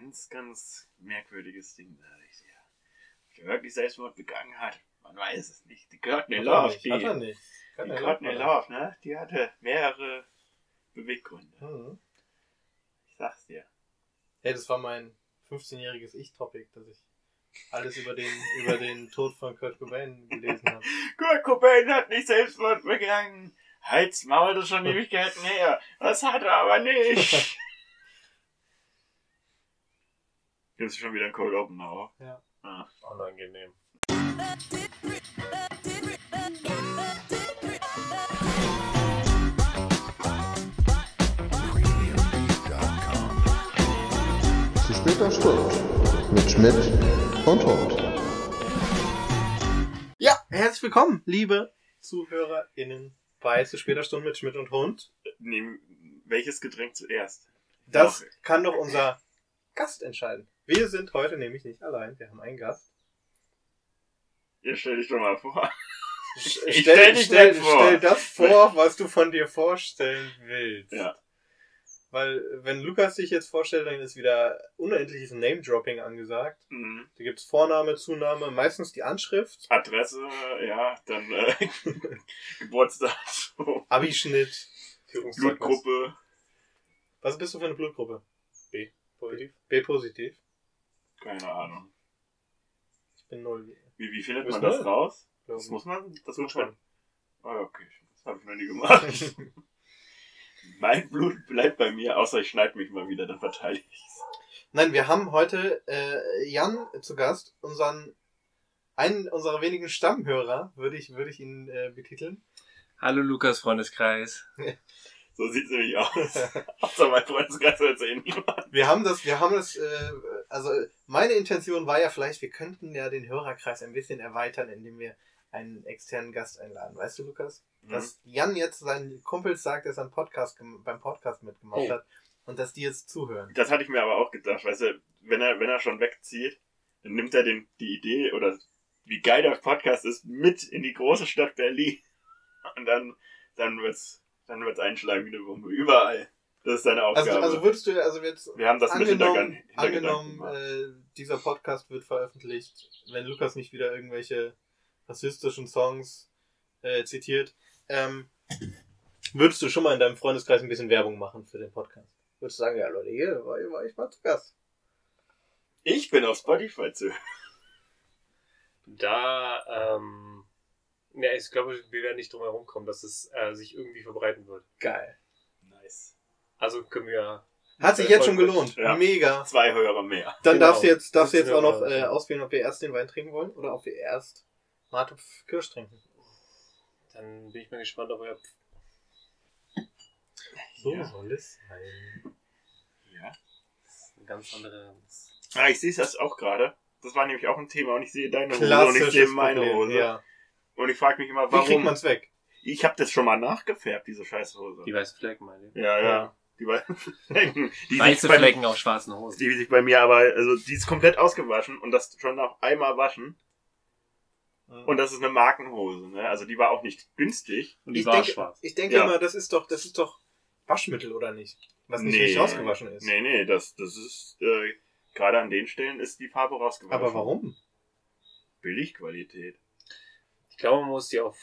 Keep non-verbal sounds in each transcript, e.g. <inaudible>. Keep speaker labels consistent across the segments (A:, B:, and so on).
A: Ganz, ganz merkwürdiges Ding da. Ich, ja. Ob der wirklich Selbstmord begangen hat, man weiß es nicht. Die Courtney
B: Hat
A: Love,
B: nicht,
A: die,
B: Hat er nicht.
A: die
B: Kann er
A: Courtney. Love, ne? Die hatte mehrere Beweggründe.
B: Mhm.
A: Ich sag's dir.
B: Hey, das war mein 15-jähriges Ich-Topic, dass ich alles über den, über den Tod von Kurt Cobain gelesen habe. <laughs>
A: Kurt Cobain hat nicht Selbstmord begangen. Halt's Maul, das ist schon <laughs> Ewigkeiten her. Das hat er aber nicht. <laughs> Das ist schon wieder ein Cold Open Now.
B: Ja.
A: Ah.
C: Unangenehm.
D: Zu später Stunde mit Schmidt und Hund.
B: Ja, herzlich willkommen, liebe ZuhörerInnen bei Zu später Stunde mit Schmidt und Hund.
A: Nehm, welches Getränk zuerst?
B: Das
A: Doch.
B: kann doch unser Gast entscheiden. Wir sind heute nämlich nicht allein, wir haben einen Gast.
A: Ihr stell dich doch mal vor. <laughs> Ich
B: stell,
A: stell dich
B: stell,
A: nicht vor.
B: stell das vor, was du von dir vorstellen willst.
A: Ja.
B: Weil, wenn Lukas sich jetzt vorstellt, dann ist wieder unendliches Name-Dropping angesagt.
A: Mhm.
B: Da gibt's Vorname, Zunahme, meistens die Anschrift,
A: Adresse, ja, dann äh, <laughs> Geburtsdatum,
B: Abischnitt, Führungszeugnis.
A: Blutgruppe.
B: Was bist du für eine Blutgruppe?
C: B. Positiv.
B: B-positiv.
A: Keine Ahnung.
B: Ich bin null.
A: Wie, wie findet man das
B: null?
A: raus? Das
B: ich.
A: muss man? Das muss man. Ah, okay. Das habe ich noch nie gemacht. <laughs> mein Blut bleibt bei mir, außer ich schneide mich mal wieder, dann verteile ich's.
B: Nein, wir haben heute äh, Jan zu Gast, unseren einen unserer wenigen Stammhörer, würde ich, würde ich ihn äh, betiteln.
C: Hallo Lukas, Freundeskreis.
A: So sieht's nämlich aus. <laughs> Außer mein Freundeskreis hört eh niemand.
B: Wir haben das, wir haben das, äh, also meine Intention war ja vielleicht, wir könnten ja den Hörerkreis ein bisschen erweitern, indem wir einen externen Gast einladen. Weißt du, Lukas?
A: Mhm.
B: Dass Jan jetzt seinen Kumpels sagt, dass er einen Podcast beim Podcast mitgemacht
C: Oh.
B: hat und dass die jetzt zuhören.
A: Das hatte ich mir aber auch gedacht, weißt du, wenn er, wenn er schon wegzieht, dann nimmt er den, die Idee oder wie geil der Podcast ist mit in die große Stadt Berlin. Und dann, dann wird's, dann wird's einschlagen wie eine Bombe. Überall. Das ist seine Aufgabe.
B: Also, also würdest du, also jetzt
A: Wir haben das mit
B: angenommen,
A: Hintergedanken
B: angenommen äh, dieser Podcast wird veröffentlicht, wenn Lukas nicht wieder irgendwelche rassistischen Songs äh, zitiert, ähm, würdest du schon mal in deinem Freundeskreis ein bisschen Werbung machen für den Podcast? Würdest du sagen, ja Leute, hier war, war ich mal zu Gast.
A: Ich bin auf Spotify zu.
C: Da, ähm, ja, ich glaube, wir werden nicht drum herum kommen, dass es äh, sich irgendwie verbreiten wird.
B: Geil.
C: Also können wir.
B: Hat sich jetzt schon gelohnt.
A: Ja.
B: Mega.
A: Zwei Hörer mehr.
B: Dann
C: Genau.
B: darfst du jetzt, darfst du
C: Das
B: jetzt auch noch äh, auswählen, ob wir erst den Wein trinken wollen oder ob wir erst Mate Kirsch trinken.
C: Dann bin ich mal gespannt, ob wir.
B: So
A: Ja.
B: soll es sein.
A: Ja.
C: Eine ganz andere.
A: Ah, ich sehe das auch gerade. Das war nämlich auch ein Thema und ich sehe deine Hose und ich sehe meine
B: Problem.
A: Hose.
B: Ja.
A: Und ich frage mich immer,
B: Wie kriegt
A: warum.
B: man's weg?
A: Ich habe das schon mal nachgefärbt, diese scheiß Hose.
C: Die weißen Flecken, meine ich.
A: Ja, ja. Die weißen Flecken. <laughs> Die
C: Weiße
A: bei,
C: Flecken auf schwarzen Hosen.
A: Die sich bei mir aber, also die ist komplett ausgewaschen und das schon nach einmal waschen. Und das ist eine Markenhose, ne? Also die war auch nicht günstig.
C: Und die
B: ich
C: war
B: denke,
C: schwarz.
B: Ich denke
A: Ja.
B: immer, das ist doch, das ist doch Waschmittel oder nicht? Was nicht
A: Nee.
B: richtig ausgewaschen ist.
A: Nee, nee, das, das ist, äh, gerade an den Stellen ist die Farbe rausgewaschen.
B: Aber warum?
A: Billigqualität.
C: Ich glaube, man muss die auf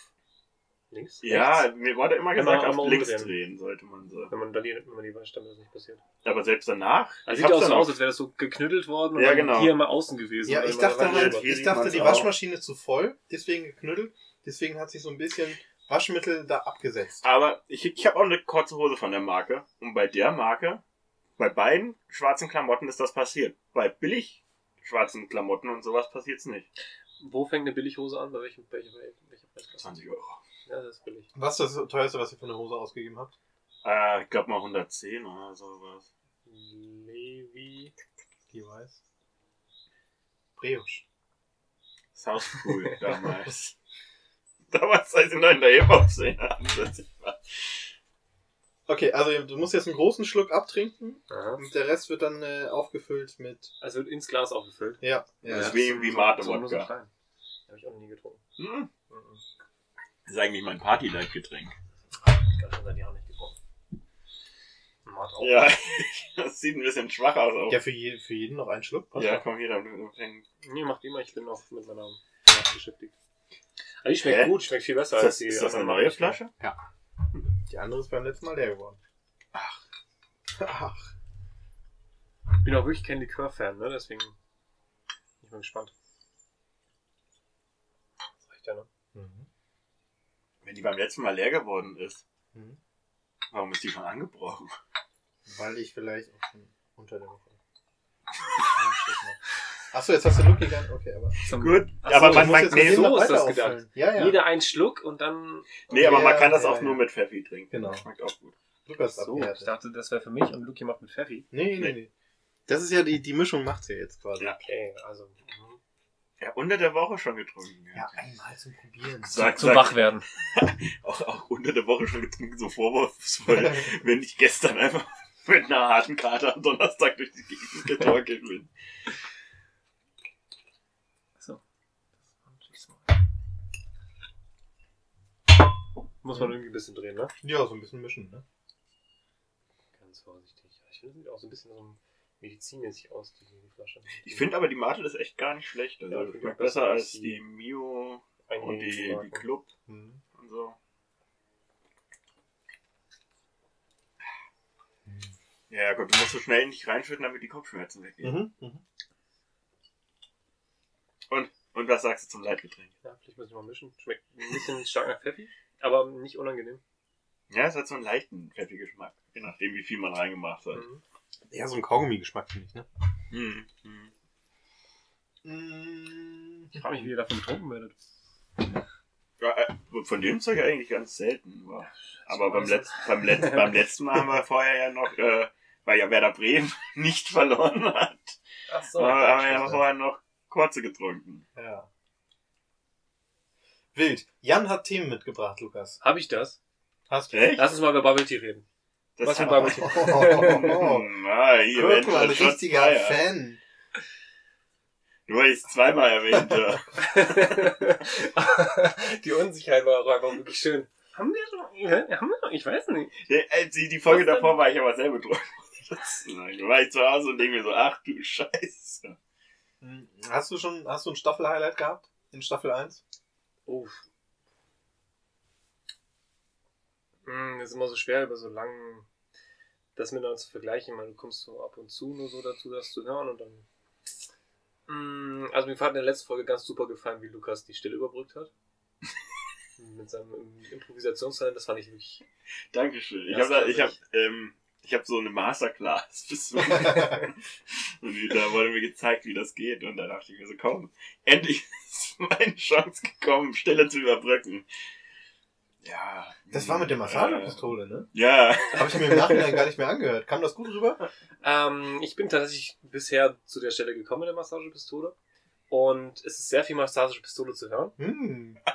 C: links.
A: Ja,
C: rechts,
A: mir wurde immer gesagt,
C: immer
A: auf links
C: umdrehen.
A: drehen sollte man so.
C: Wenn man, da die, wenn man die wascht, dann ist das nicht passiert.
A: Aber selbst danach.
C: Also
A: ich
C: sieht auch so
A: dann
C: aus, als wäre das so geknüttelt worden und
A: Ja,
C: dann
A: genau.
C: hier immer außen gewesen.
B: Ja,
C: Und
B: ich dachte halt, ich dachte, die
A: auch.
B: Waschmaschine zu voll, deswegen geknüttelt, deswegen hat sich so ein bisschen Waschmittel da abgesetzt.
A: Aber ich, ich habe auch eine kurze Hose von der Marke. Und bei der Marke, bei beiden schwarzen Klamotten ist das passiert. Bei billig schwarzen Klamotten und sowas passiert's nicht.
C: Wo fängt eine Billighose an? Bei welchem, welcher, welcher Preisklasse?
A: 20 Euro.
C: Ja, das ist billig.
B: Was ist das teuerste, was ihr für eine Hose ausgegeben habt?
A: Äh, ich glaube mal 110 oder sowas.
C: Levi.
B: Die weiß. Brioche.
A: South Cool <laughs> damals. damals, als ich noch in der Hip-Hop-Szene war.
B: Okay, also du musst jetzt einen großen Schluck abtrinken
C: Aha.
B: und der Rest wird dann äh, aufgefüllt mit.
C: Also wird ins Glas aufgefüllt.
B: Ja.
A: Das ist
B: ja.
A: wie- wie
C: so-
A: Mate
C: so so. Habe ich auch noch nie getrunken.
A: Hm,
B: Mhm.
A: Das ist eigentlich mein
C: kann schon seit Jahren nicht getrunken. Format auch.
A: Ja, <laughs> das sieht ein bisschen schwach aus. Auch.
B: Ja, für, je, für jeden noch einen Schluck. Passt
A: Ja,
B: doch.
A: komm hier, dann du fängst.
C: Nee, macht immer, ich bin noch mit meiner Flasche beschäftigt. Aber die schmeckt
A: Hä?
C: gut, schmeckt viel besser
A: Ist
C: als
A: das,
C: die
A: ist das eine
C: anderen
A: neue. Flasche?
B: Die andere ist beim letzten Mal leer geworden.
A: Ach.
B: Ach.
C: Ich bin auch wirklich kein Likör-Fan, ne? Deswegen bin ich mal gespannt. Das reicht ja, ne?
A: Wenn die beim letzten Mal leer geworden ist,
B: Mhm.
A: warum ist die schon angebrochen?
B: Weil ich vielleicht auch schon unter der Woche. <laughs> Achso, jetzt hast du Lucky gegangen. Okay, aber.
A: Gut,
C: Ach
A: aber man, man nee,
C: so ist das
B: weiter
C: gedacht.
B: Ja, ja.
C: Jeder einen Schluck und dann.
A: nee, aber man kann das
B: ja,
A: auch
B: ja.
A: nur mit Pfeffi trinken.
B: Genau.
A: Schmeckt auch gut.
B: Lukas
C: So, ich dachte, das wäre für mich und Luki macht mit Pfeffi.
B: Nee, nee, nee. Das ist ja die, die Mischung macht's ja jetzt quasi.
A: Ja.
C: Okay, also.
A: Ja, unter der Woche schon getrunken.
B: Ja, einmal zum Probieren.
A: Sag,
C: Zum
A: sag,
C: Wachwerden. <laughs>
A: Auch, auch unter der Woche schon getrunken, so vorwurfsvoll, <laughs> wenn ich gestern einfach mit einer harten Karte am Donnerstag durch die Gegend getorkelt bin.
C: So. Muss man irgendwie ein bisschen drehen, ne?
B: Ja, so ein bisschen mischen, ne?
C: Ganz vorsichtig. Ich finde, sieht auch so ein bisschen so medizinmäßig aus, die, die Flasche.
A: Ich finde aber die Mate ist echt gar nicht schlecht. Also
C: Ja,
A: schmeckt
C: besser
A: besser
C: als die
A: die Mio und die, die. Club
B: Mhm.
A: und so. Ja, ja, gut, du musst so schnell nicht reinschütten, damit die Kopfschmerzen weggehen.
B: Mhm. Mhm.
A: Und was sagst du zum Leitgetränk?
C: Ja, vielleicht muss ich mal mischen. Schmeckt ein bisschen stark nach Pfeffi, aber nicht unangenehm.
A: Ja, es hat so einen leichten Pfeffi-Geschmack. Je nachdem, wie viel man reingemacht hat.
C: Mhm.
B: Ja, so ein Kaugummi-Geschmack, finde ich, ne?
A: Mhm.
C: Ich frage mich, wie ihr davon betrunken werdet.
A: Ja, äh, von dem Zeug eigentlich ganz selten. War. Aber beim, Letz beim, Letz <laughs> beim letzten Mal haben wir vorher ja noch, äh, weil ja Werder Bremen <laughs> nicht verloren hat,
C: Ach
A: so, haben wir ja vorher noch kurze getrunken.
B: Ja. Wild. Jan hat Themen mitgebracht, Lukas.
C: Habe ich das?
B: Hast du?
A: Echt?
C: Lass uns mal über Bubble Tea reden.
A: Das
C: Was
A: hat-
C: Bubble Tea?
B: Oh, <laughs>
A: ah, hier
B: Guck
A: Mensch,
B: mal, ein richtiger
A: Fire.
B: Fan.
A: Nur ich es zweimal erwähnt habe. <laughs>
C: die Unsicherheit war auch einfach wirklich schön. Haben wir schon? Hä? Haben wir noch? Ich weiß nicht.
A: Ja, äh, die, die Folge
C: Was denn?
A: davor war ich aber selber. Nein, <laughs> Da war ich zu Hause und denke mir so, ach du Scheiße.
B: Hm, Hast du schon, hast du ein Staffel-Highlight gehabt? In Staffel 1?
C: Uff. Hm, ist immer so schwer, über so langen das miteinander zu vergleichen, weil du kommst so ab und zu nur so dazu, das zu hören und dann. Hm, also mir hat in der letzten Folge ganz super gefallen, wie Lukas die Stille überbrückt hat. <laughs> Mit seinem Improvisationstalent, das fand ich wirklich.
A: Dankeschön. Ich habe da, ich habe,
C: sich-
A: ähm, ich habe so eine Masterclass besucht. <laughs> und da wurde mir gezeigt, wie das geht. Und da dachte ich mir so, komm, endlich <laughs> ist meine Chance gekommen, Stille zu überbrücken. Ja.
B: Das war mit der
A: äh,
B: Massagepistole, ne?
A: Ja. <laughs>
B: Habe ich mir im Nachhinein gar nicht mehr angehört. Kam das gut rüber?
C: Ähm, ich bin tatsächlich bisher zu der Stelle gekommen mit der Massagepistole. Und es ist sehr viel Massagepistole zu hören.
B: Hm. <laughs>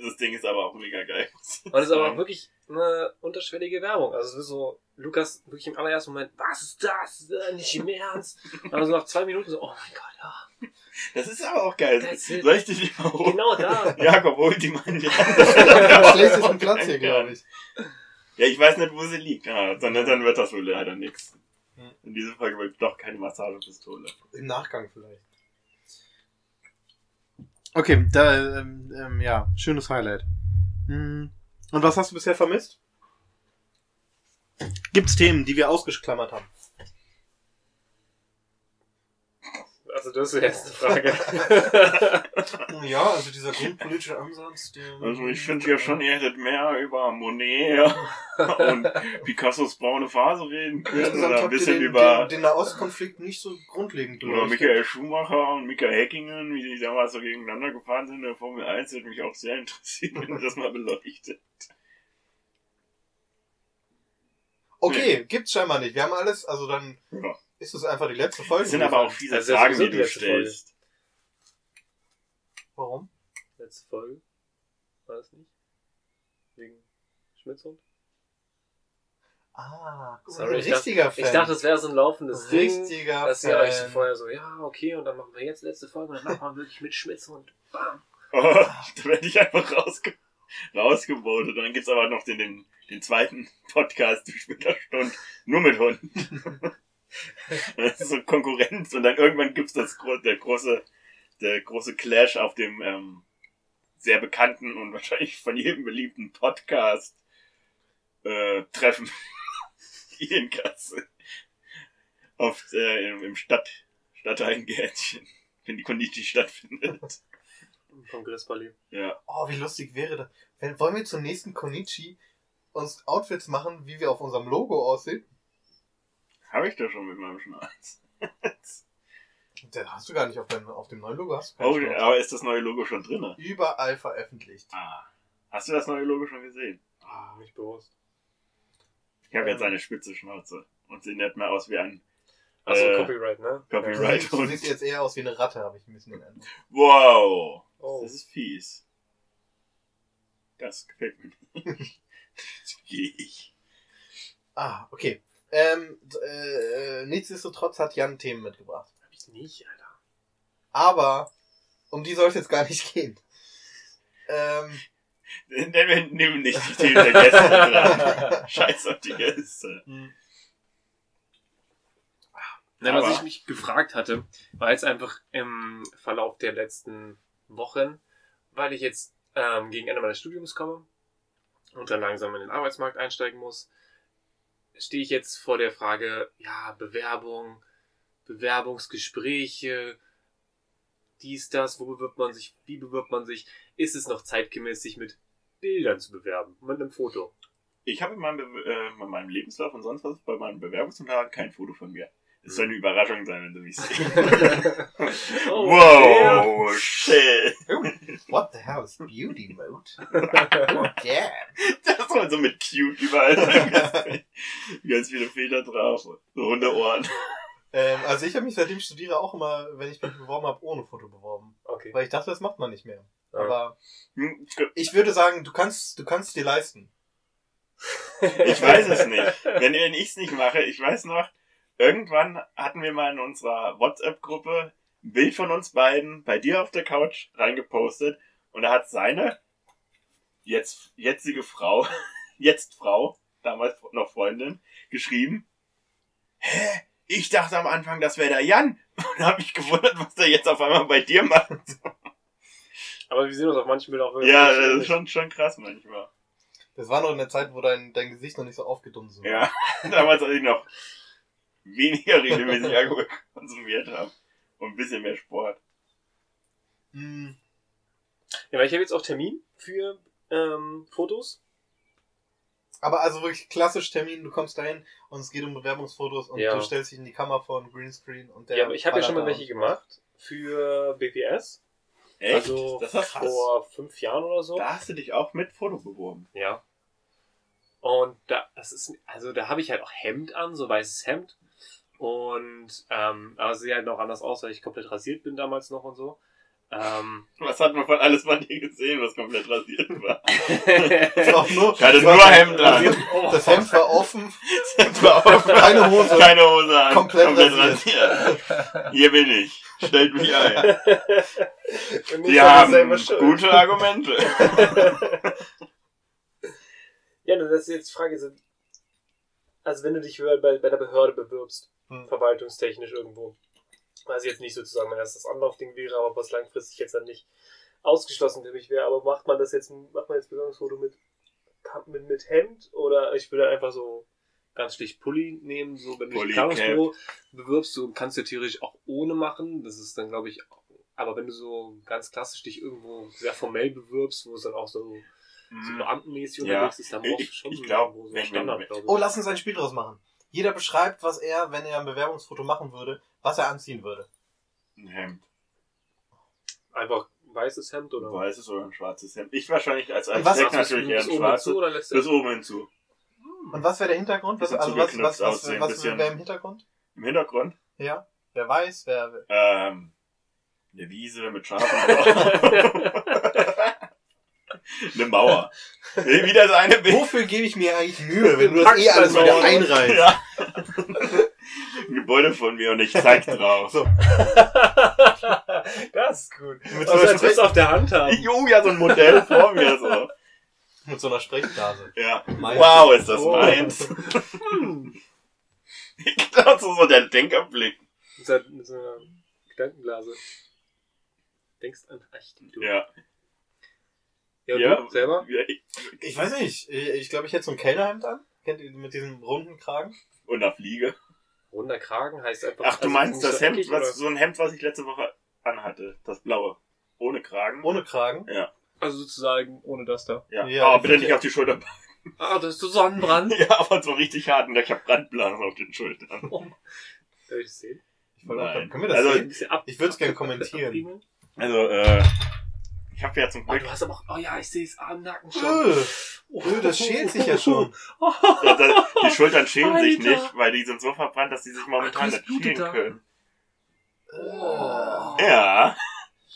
A: Das Ding ist aber auch mega geil.
C: Und es ist aber auch wirklich eine unterschwellige Werbung. Also es ist so, Lukas wirklich im allerersten Moment, was ist das? Äh, Nicht im Ernst. Aber so nach zwei Minuten so, oh mein Gott, ja.
A: Das ist aber auch geil. Soll ich dich mal holen?
C: Genau da.
A: Jakob, hol die mal in die <laughs>
B: Am schlechtesten Platz hier, glaube ich.
A: Ja, ich weiß nicht, wo sie liegt. Ja, dann, dann wird das wohl leider nichts. In dieser Folge wird doch keine Massagepistole.
B: Im Nachgang vielleicht. Okay, da, ähm, ähm, ja, schönes Highlight. Hm. Und was hast du bisher vermisst? Gibt's Themen, die wir ausgeklammert haben?
C: Also das ist jetzt eine Frage. <laughs>
B: Ja, also dieser grundpolitische Ansatz, der...
A: Also ich finde ja schon, ihr hättet mehr über Monet und Picassos braune Phase reden können. Oder ein bisschen
B: den,
A: über,
B: den, den Nahostkonflikt nicht so grundlegend
A: über
B: beleuchtet.
A: Michael Schumacher und Mika Häkkinen, wie die damals so gegeneinander gefahren sind in der Formel 1, hätte mich auch sehr interessiert, wenn ihr das mal beleuchtet.
B: Okay, gibt's scheinbar nicht. Wir haben alles, also dann
A: Ja.
B: Ist es einfach die letzte Folge.
A: Das sind aber auch fiese
C: Also das
A: Fragen, die du
C: Folge.
A: stellst.
B: Warum?
C: Letzte Folge. War das nicht? Wegen Schmitzhund?
B: Ah, mal,
C: Sorry,
B: ein
C: ich dachte-
B: richtiger Fan.
C: Ich dachte, das wäre so ein laufendes Ding.
B: richtiger
C: Dass
B: Fan.
C: ihr euch so vorher so, ja, okay, und dann machen wir jetzt letzte Folge und dann machen wir wirklich mit Schmitzhund. Bam.
A: Oh, <laughs> da werde ich einfach rausgehauen. rausgevotet. Und dann gibt's aber noch den, den, den zweiten Podcast, die Splitterstunde, nur mit Hunden. <laughs> das <laughs> ist so Konkurrenz. Und dann irgendwann gibt's das der große, der große Clash auf dem ähm, sehr bekannten und <laughs> wahrscheinlich von jedem beliebten Podcast äh, Treffen <laughs> hier in Kassel. Auf, äh, im, im Stadt, Stadtteilengärtchen, wenn die Kondichi stattfindet.
C: Im Kongressballet.
A: Ja.
B: Oh, wie lustig wäre das. Wenn, wollen wir zum nächsten Konichi uns Outfits machen, wie wir auf unserem Logo aussehen?
A: Habe ich doch schon mit meinem Schnauz. <laughs>
B: Den hast du gar nicht auf, deinem, auf dem neuen Logo. Hast du
A: Oh,
B: Schnauz.
A: aber ist das neue Logo schon drin?
B: Überall veröffentlicht.
A: Ah. Hast du das neue Logo schon gesehen?
C: Ah, nicht bewusst.
A: Ich habe
B: Ähm.
A: jetzt eine spitze Schnauze und sehe nicht mehr aus wie ein
C: Achso,
A: Äh,
C: Copyright, ne?
A: Copyright.
B: Siehst, du siehst jetzt eher aus wie eine Ratte, habe ich ein bisschen Eindruck.
A: Wow.
C: Oh.
A: Das ist fies. Das gefällt mir nicht. <laughs> Gehe ich.
B: Ah, okay. Ähm, äh, äh, nichtsdestotrotz hat Jan Themen mitgebracht.
C: Hab ich nicht, Alter.
B: Aber um die soll es jetzt gar nicht gehen. Ähm,
A: Denn wir nehmen nicht die Themen der Gäste dran. <laughs> Scheiß auf die Gäste.
C: Nein, was ich mich gefragt hatte, war jetzt einfach im Verlauf der letzten Wochen, weil ich jetzt ähm, gegen Ende meines Studiums komme und dann langsam in den Arbeitsmarkt einsteigen muss, stehe ich jetzt vor der Frage, ja, Bewerbung, Bewerbungsgespräche, dies, das, wo bewirbt man sich, wie bewirbt man sich, ist es noch zeitgemäß, sich mit Bildern zu bewerben, mit einem Foto.
A: Ich habe in meinem, äh, in meinem Lebenslauf und sonst was bei meinen Bewerbungsunterlagen kein Foto von mir. Es soll eine Überraschung sein, wenn du mich siehst. <laughs> <laughs>
C: Oh,
A: wow, shit. <laughs>
B: what the hell is Beauty Mode? Oh, damn.
A: Das war so mit cute überall. Ganz viele Filter drauf. So Hundeohren.
B: Ähm, also ich habe mich seitdem ich studiere auch immer, wenn ich mich beworben habe, ohne Foto beworben.
C: Okay.
B: Weil ich dachte, das macht man nicht mehr.
C: Ja.
B: Aber
A: Hm,
B: ich würde sagen, du kannst, du kannst es dir leisten.
A: Ich weiß es nicht. Wenn, wenn ich es nicht mache, ich weiß noch, irgendwann hatten wir mal in unserer WhatsApp-Gruppe ein Bild von uns beiden bei dir auf der Couch reingepostet und da hat seine jetzt jetzige Frau, <laughs> jetzt Frau, damals noch Freundin, geschrieben, hä? Ich dachte am Anfang, das wäre der Jan. <laughs> Und habe mich gewundert, was der jetzt auf einmal bei dir macht.
C: Aber wir sehen uns auf manchen Bildern auch wirklich.
A: Ja, das ist schon, schon krass manchmal.
B: Das war noch in der Zeit, wo dein, dein Gesicht noch nicht so aufgedunsen war.
A: Ja, <laughs> damals, als ich noch weniger regelmäßig Alkohol <laughs> konsumiert habe. Und ein bisschen mehr Sport.
B: Hm,
C: Ja, weil ich habe jetzt auch Termin für ähm, Fotos.
B: Aber also wirklich klassisch Termin, du kommst dahin und es geht um Bewerbungsfotos und
C: Ja.
B: du stellst dich in die Kamera vor einen Greenscreen und der.
C: ja, aber ich habe ja schon mal welche gemacht für BPS.
A: Echt?
C: Also
A: das war krass.
C: vor fünf Jahren oder so.
A: Da hast du dich auch mit Foto beworben.
C: Ja. Und da, das ist, also da habe ich halt auch Hemd an, so weißes Hemd. Und ähm, aber sehe halt noch anders aus, weil ich komplett rasiert bin damals noch und so. Ähm,
A: Was hat man von alles von dir gesehen, was komplett rasiert war? <laughs>
B: Das war auch nur,
A: Ich hatte nur Hemd an.
B: Das Hemd war offen,
A: Das war auch
B: keine Hose.
A: Keine Hose an.
B: Komplett
A: rasiert. <laughs> Hier bin ich. Stellt mich ein. Die
C: aber
A: haben gute Argumente. <laughs>
C: Ja, das ist jetzt die Frage. so, Also wenn du dich bei, bei der Behörde bewirbst,
B: Hm.
C: verwaltungstechnisch irgendwo, weiß ich jetzt nicht sozusagen, wenn das das Anlaufding wäre, aber was langfristig jetzt dann nicht ausgeschlossen für mich wäre, aber macht man das jetzt, macht man jetzt Bewerbungsfoto mit, mit, mit Hemd oder ich würde einfach so ganz schlicht Pulli nehmen, so wenn du dich
A: Pulli,
C: im Planungsbüro bewirbst, du kannst du theoretisch auch ohne machen, das ist dann glaube ich, aber wenn du so ganz klassisch dich irgendwo sehr formell bewirbst, wo es dann auch so so beamtenmäßig
A: Mhm. Ja.
C: unterwegs ist, dann
A: Ich-
C: brauchst du
A: ich-
C: schon
A: ich glaub,
C: irgendwo so Standard,
A: wenn-
C: glaube ich.
B: Oh, lass uns ein Spiel draus machen. Jeder beschreibt, was er, wenn er ein Bewerbungsfoto machen würde, was er anziehen würde.
A: Ein Hemd.
C: Einfach weißes Hemd
A: Ein
C: oder
A: weißes oder ein schwarzes Hemd. Ich wahrscheinlich als Architekt natürlich eher
C: bis
A: ein
C: oben
A: schwarzes.
C: hinzu oder lässt du
A: Bis oben hinzu.
B: Und was wäre der Hintergrund? Was, also was, was, was, was, wäre im Hintergrund?
A: Im Hintergrund
B: Ja. Wer weiß, wer.
A: ähm, eine Wiese mit Schafen. <laughs> <laughs> eine Mauer. Wie das eine Bild.
B: Wofür gebe ich mir eigentlich Mühe, wenn du das eh alles wieder einreißt?
A: Ja. Ein Gebäude von mir und ich zeig drauf.
B: So.
C: das ist gut.
B: Mit
C: Also, als
B: so
C: würdest du auf der Hand haben.
A: Jo, ja, so ein Modell vor mir so.
B: Mit so einer Sprechblase.
A: Ja.
B: Meins.
A: Wow, ist das
C: Oh.
A: meins. <laughs> ich glaube, so so der Denkerblick.
C: Mit so, mit so einer Gedankenblase. Denkst an Architektur.
A: Ja.
C: Ja,
A: Ja.
C: du selber?
A: Ja, ich-
B: Ich weiß nicht. Ich ich glaube, ich hätte so ein Kellnerhemd an. Kennt ihr mit diesem runden Kragen?
A: Und auf Fliege.
C: Runder Kragen heißt einfach.
A: Ach, du
C: also
A: meinst das Hemd,
C: eckig,
A: was,
C: oder?
A: so ein Hemd, was ich letzte Woche anhatte. Das blaue. Ohne Kragen.
B: Ohne Kragen.
C: Also sozusagen ohne das da.
A: Ja,
B: Ja,
A: aber bitte nicht
B: ja-
A: auf die Schulter. <laughs>
C: Ah, das ist so Sonnenbrand.
A: Ja, aber so richtig hart. Und ich habe Brandblasen auf den Schultern.
C: Darf ich das sehen?
B: Ich wollte auch, können wir das
A: Also-
C: Ein
B: sehen? Ich würd's gern
C: ab-
B: kommentieren.
A: Also, äh, ich habe ja zum
C: Oh,
A: Glück...
C: du hast aber auch. Oh ja, ich sehe es am Nacken schon.
B: Öh,
C: Oh,
B: öh, das schält sich ja <laughs> schon.
A: Ja, da- die Schultern schälen sich
C: Alter.
A: nicht, weil die sind so verbrannt, dass die sich momentan
C: Ach, das
A: nicht schälen
C: da.
A: können.
C: Oh.
A: Ja,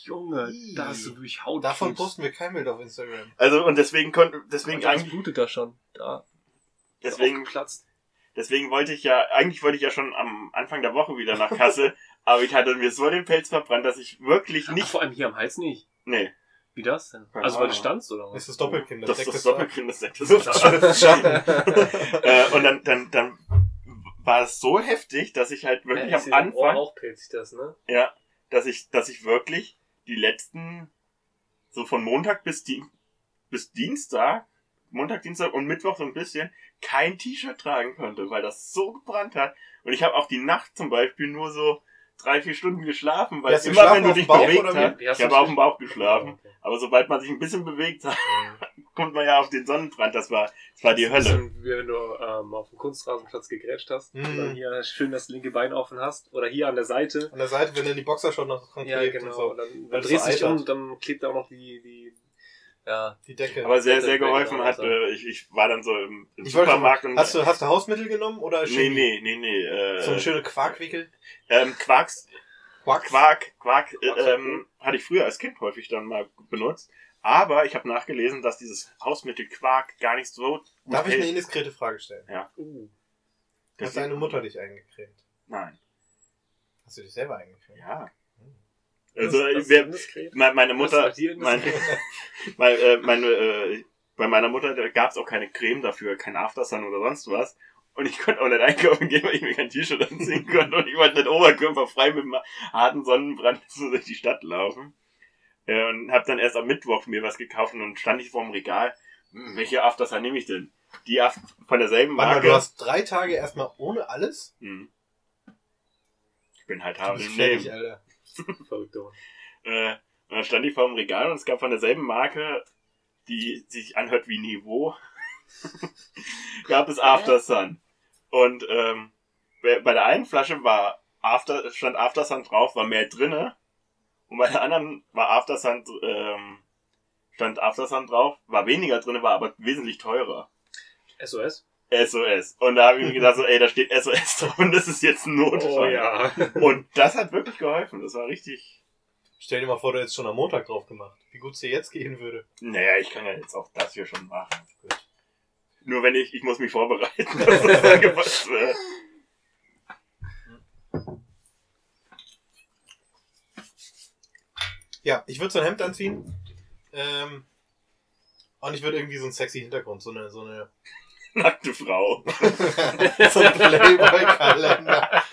C: Junge, da hast du durch Haut.
B: Davon posten wir kein Bild auf Instagram.
A: also und deswegen konnte, deswegen eigentlich,
C: blutet da schon. Da.
A: deswegen,
C: Platz.
A: deswegen wollte ich ja, eigentlich wollte ich ja schon am Anfang der Woche wieder nach Kassel, <laughs> aber ich hatte mir so den Pelz verbrannt, dass ich wirklich
C: Ach,
A: nicht,
C: vor allem hier am Hals nicht.
A: nee,
C: Wie das denn?
A: Keine
C: Also weil du standst oder
B: Das
C: was?
B: ist das Doppelkinn.
A: das ist
B: deckt
A: das
B: ab.
A: Doppelkinn, das deckt das <laughs> äh, und dann, dann, dann war es so heftig, dass ich halt wirklich
C: Ja,
A: am
C: ich am
A: Anfang,
C: auch das, ne?
A: ja, dass ich, dass ich wirklich die letzten, so von Montag bis, Dien bis Dienstag, Montag, Dienstag und Mittwoch so ein bisschen, kein T-Shirt tragen konnte, weil das so gebrannt hat. Und ich habe auch die Nacht zum Beispiel nur so drei, vier Stunden geschlafen, weil immer wenn du dich
B: Bauch
A: bewegt hast, ich habe auf dem Bauch
C: geschlafen?
A: geschlafen, aber sobald man sich ein bisschen bewegt hat, <laughs> kommt man ja auf den Sonnenbrand, das war, das war die
C: Das
A: Hölle.
C: bisschen Wie wenn du ähm, auf dem Kunstrasenplatz gegrätscht hast
B: Mhm.
C: und dann hier schön das linke Bein offen hast oder hier an der Seite.
B: An der Seite, wenn dann die Boxer schon noch dran
C: Ja, genau.
B: und so.
C: Und dann, dann drehst du dich um und dann klebt da auch noch die, die ja,
B: Die Decke.
A: Aber sehr, sehr geholfen hat,
C: so.
A: äh, ich, ich war dann so im, im Supermarkt und...
B: hast du, hast du Hausmittel genommen oder
A: nee,
B: Chemie?
A: nee, nee, nee. Äh,
B: So eine schöne Quarkwickel?
A: ähm, Quarks,
B: Quark?
A: Quark, Quark, äh,
C: Quark,
A: ähm, hatte ich früher als Kind häufig dann mal benutzt. Aber ich habe nachgelesen, dass dieses Hausmittel Quark gar nicht so gut
B: Darf ich eine
A: hält.
B: indiskrete Frage stellen?
C: uh,
A: Das
B: Hat deine Mutter dich eingecremt?
A: Nein.
B: Hast du dich selber eingecremt?
A: Ja.
C: Das-
A: Also,
C: das indiskret.
A: me- meine
C: Was
A: Mutter,
C: bei dir
A: mein,
C: indiskret? <laughs>
A: mein, äh, meine, äh, bei meiner Mutter gab es auch keine Creme dafür, kein Aftersun oder sonst was. Und ich konnte auch nicht einkaufen gehen, weil ich mir kein T-Shirt anziehen konnte. Und ich wollte nicht oberkörperfrei mit einem harten Sonnenbrand <laughs> so durch die Stadt laufen. Äh, und habe dann erst am Mittwoch mir was gekauft und dann stand ich vor dem Regal. Hm, welche Aftersun nehme ich denn? Die Aft von derselben
B: Warte mal,
A: Marke.
B: du hast drei Tage erstmal ohne alles?
A: Hm. Ich bin halt hart im Leben.
B: Alter. <laughs>
C: Verrückt, Mann.
A: Äh, und dann stand ich vor dem Regal und es gab von derselben Marke, die sich anhört wie Niveau, <laughs> gab es Aftersun. Und ähm, bei der einen Flasche war After, stand Aftersun drauf, war mehr drinne. Und bei der anderen war Aftersun, ähm, stand Aftersun drauf, war weniger drinne, war aber wesentlich teurer.
C: SOS?
A: SOS. Und da habe ich mir gedacht, so, ey, da steht SOS drauf und das ist jetzt ein Notfall.
C: Oh
A: Und das hat wirklich geholfen. Das war richtig.
B: Stell dir mal vor, du hättest schon am Montag drauf gemacht. Wie gut es dir jetzt gehen würde.
A: Naja, ich kann ja jetzt auch das hier schon machen.
B: Gut.
A: Nur wenn ich, ich muss mich vorbereiten, <laughs> dass das angepasst wird.
B: Ja, ich würde so ein Hemd anziehen. Ähm, und ich würde irgendwie so einen sexy Hintergrund, so eine, so eine,
A: Nackte Frau.
B: so ein Playboy-Kalender.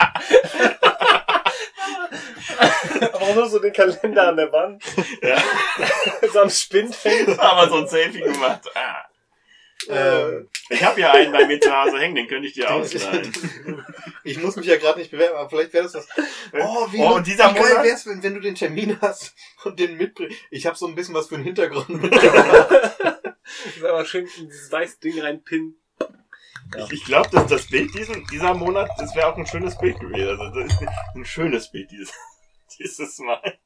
C: Aber nur so den Kalender an der Wand,
A: Ja, <laughs>
C: so am Spind hängt.
A: aber so ein Selfie gemacht. Ah.
B: Ähm,
A: Ich habe ja einen bei mir zu Hause hängen, den könnte ich dir ausleihen.
B: ich muss mich ja gerade nicht bewerben, aber vielleicht wäre das was. Oh, wie,
A: Oh, und dieser
B: wie geil wär's, wenn, wenn du den Termin hast und den mitbringst. Ich habe so ein bisschen was für einen Hintergrund <laughs> mitgebracht.
C: Das ist aber schön in dieses weiße Ding reinpinnen.
A: Ich, ich glaube, dass das Bild diesen, dieser Monat, das wäre auch ein schönes Bild gewesen. Also das ist ein schönes Bild dieses, <laughs> dieses Mal.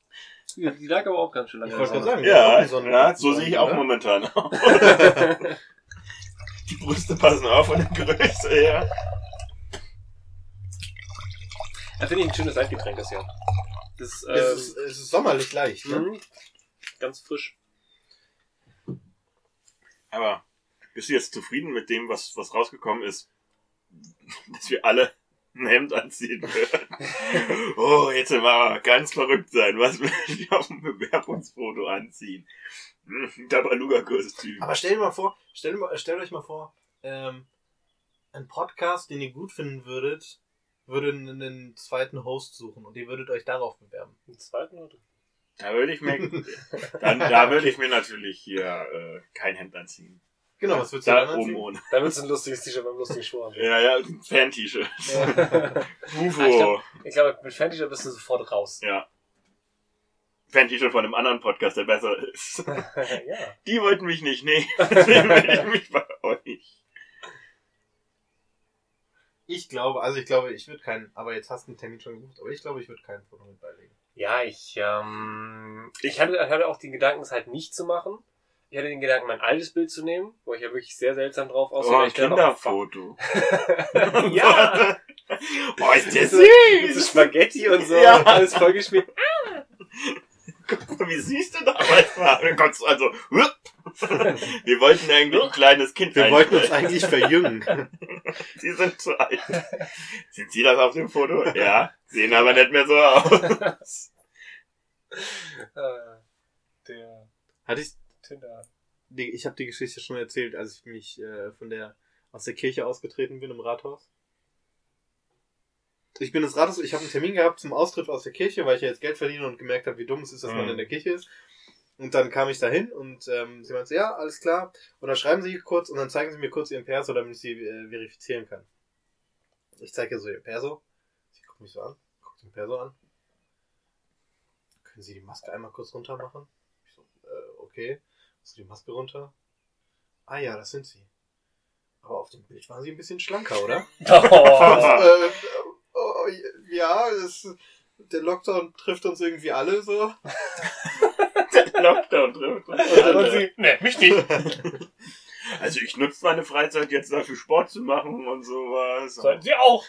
C: Ja, die lag aber auch ganz schön lange.
B: Ich wollte gerade
C: der
B: sagen,
A: Ja,
B: die Sonne-
A: ja, so sehe ich auch
B: oder?
A: momentan aus. <laughs> Die Brüste passen auf von der Größe her.
C: Da finde ich ein schönes Leitgetränk das Jahr. Das ähm,
B: Es ist, es ist sommerlich leicht, ne?
C: mhm. ganz frisch.
A: Aber bist du jetzt zufrieden mit dem, was, was rausgekommen ist? <laughs> Dass wir alle ein Hemd anziehen würde. <laughs> oh, jetzt wir ganz verrückt sein. Was will <laughs> ich auf dem Bewerbungsfoto anziehen? Hm, Tabaluga-Kostüm.
B: Aber stell dir mal vor, stell, mal, stellt euch mal vor, ähm, ein Podcast, den ihr gut finden würdet, würde einen zweiten Host suchen und ihr würdet euch darauf bewerben.
C: Im zweiten oder?
A: Da würde ich mir, dann, da würde ich mir natürlich hier äh, kein Hemd anziehen.
B: Genau, was würdest du
A: Da
B: dann
A: oben ohne.
C: Da wird ein lustiges T-Shirt beim lustigen Schwur haben.
A: Ja, ja, ein Fan-T-Shirt. UFO. <laughs>
C: Ich glaube, mit Fan-T-Shirt bist du sofort raus.
A: Ja. Fan-T-Shirt von einem anderen Podcast, der besser ist. <laughs>
C: ja.
A: Die wollten mich nicht nehmen. <laughs> Deswegen will ich mich bei euch.
B: Ich glaube, also ich glaube, ich würde keinen, aber jetzt hast du einen Termin schon gebucht, aber ich glaube, ich würde kein Foto mit beilegen.
C: Ja, ich, ähm, ich hatte, ich hatte auch den Gedanken, es halt nicht zu machen. Ich hatte den Gedanken, mein altes Bild zu nehmen, wo ich ja wirklich sehr seltsam drauf aussehe.
A: Oh, ein Kinderfoto. <laughs>
C: ja! <laughs>
A: Boah, ist der
C: so- Mit so
A: süß.
C: Spaghetti und so,
A: Ja.
C: alles vollgeschmiert. <laughs>
A: Guck mal, wie süß du damals war. Dann kommst du also, wir wollten eigentlich ein kleines Kind
B: Wir wollten uns eigentlich verjüngen.
A: Sie sind zu alt. Sind Sie das auf dem Foto? Ja. Sehen aber nicht mehr so aus.
C: Äh, der
B: Hatte ich,
C: Tinder.
B: die, ich habe die Geschichte schon erzählt, als ich mich äh, von der aus der Kirche ausgetreten bin im Rathaus. Ich bin ins Rathaus, ich habe einen Termin gehabt zum Austritt aus der Kirche, weil ich ja jetzt Geld verdiene und gemerkt habe, wie dumm es ist, dass man
A: Mhm.
B: in der Kirche ist. Und dann kam ich da hin und ähm, sie meinte, ja, alles klar. Und dann schreiben sie kurz und dann zeigen sie mir kurz ihren Perso, damit ich sie äh, verifizieren kann. Ich zeige ihr so ihr Perso. Sie guckt mich so an, guckt den Perso an. Können Sie die Maske einmal kurz runter machen? Ich so, äh, okay. Machst du die Maske runter? Ah ja, das sind sie. Aber auf dem Bild waren sie ein bisschen schlanker, oder? <laughs>
C: Oh.
B: äh, oh, ja, das, der Lockdown trifft uns irgendwie alle so. <laughs>
A: Lockdown trifft. uns alle.
C: sie, ne, mich nicht. <laughs>
A: Also ich nutze meine Freizeit jetzt dafür Sport zu machen und sowas.
C: Sollten sie auch.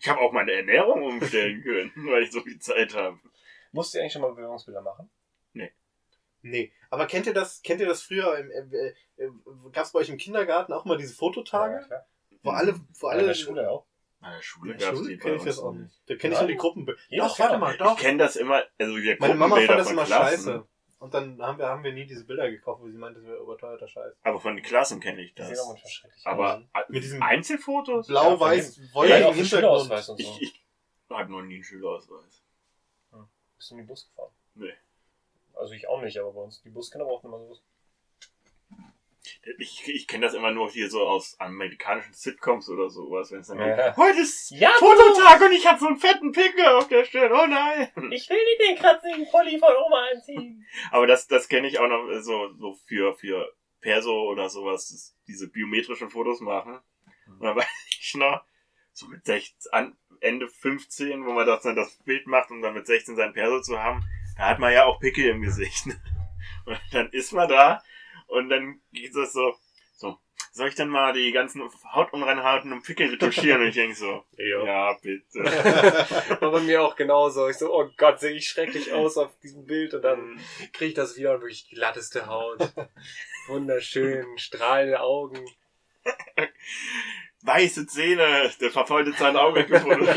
A: Ich habe auch meine Ernährung umstellen können, weil ich so viel Zeit habe.
C: Musst du eigentlich schon mal Bewerbungsbilder machen?
B: Nee, aber kennt ihr das, kennt ihr das früher, im, äh, äh, gab es bei euch im Kindergarten auch mal diese Fototage?
C: Ja, klar.
B: wo alle, wo
C: Alle in der Schule auch.
A: In der Schule
B: in der
A: gab's
B: Schule
A: die bei
B: kenn ich das auch
A: nicht.
B: Da kenne ich nur die Gruppen.
C: Jeder
B: Doch, warte mal,
C: das.
B: doch.
A: Ich kenne das immer, also wir
B: Meine Mama fand
A: Gruppenbilder
B: das immer
A: Klassen.
B: scheiße. Und dann haben wir, haben wir nie diese Bilder gekauft, wo sie meinte, das wäre überteuerter Scheiß.
A: Aber von den Klassen kenne ich
C: Die sehen auch
A: das.
C: manchmal schrecklich
A: Aber
C: aus.
A: mit
B: diesem
A: Einzelfotos?
B: Blau-weiß,
C: Ja,
B: wolligen
C: auch für Schülerausweis und so.
A: Ich, ich habe noch nie einen Schülerausweis.
C: Bist du in den Bus gefahren? Also ich auch nicht, aber bei uns, die Buskinder brauchten immer sowas.
A: Ich, ich kenne das immer nur hier so aus amerikanischen Sitcoms oder sowas, wenn es dann
C: Ja.
A: geht, heute ist
C: Ja,
A: Fototag und ich habe so einen fetten Pickel auf der Stirn. Oh nein.
C: Ich will nicht den kratzigen Polly von Oma anziehen. <laughs>
A: Aber das, das kenne ich auch noch äh, so, so für, für Perso oder sowas, diese biometrischen Fotos machen. Und dann weiß <laughs> ich noch, so mit 16, an, Ende 15, wo man das dann das Bild macht, um dann mit 16 sein Perso zu haben, da hat man ja auch Pickel im Gesicht. ne? Und dann ist man da und dann geht das so, so, soll ich dann mal die ganzen Hautunreinheiten und Pickel retuschieren? Und ich denke so, ja, bitte. <laughs>
C: War bei mir auch genauso. Ich so, oh Gott, sehe ich schrecklich aus auf diesem Bild und dann kriege ich das wieder und wirklich glatteste Haut. <laughs> Wunderschön, strahlende Augen.
A: Weiße Zähne, der Zahn auch weggefunden.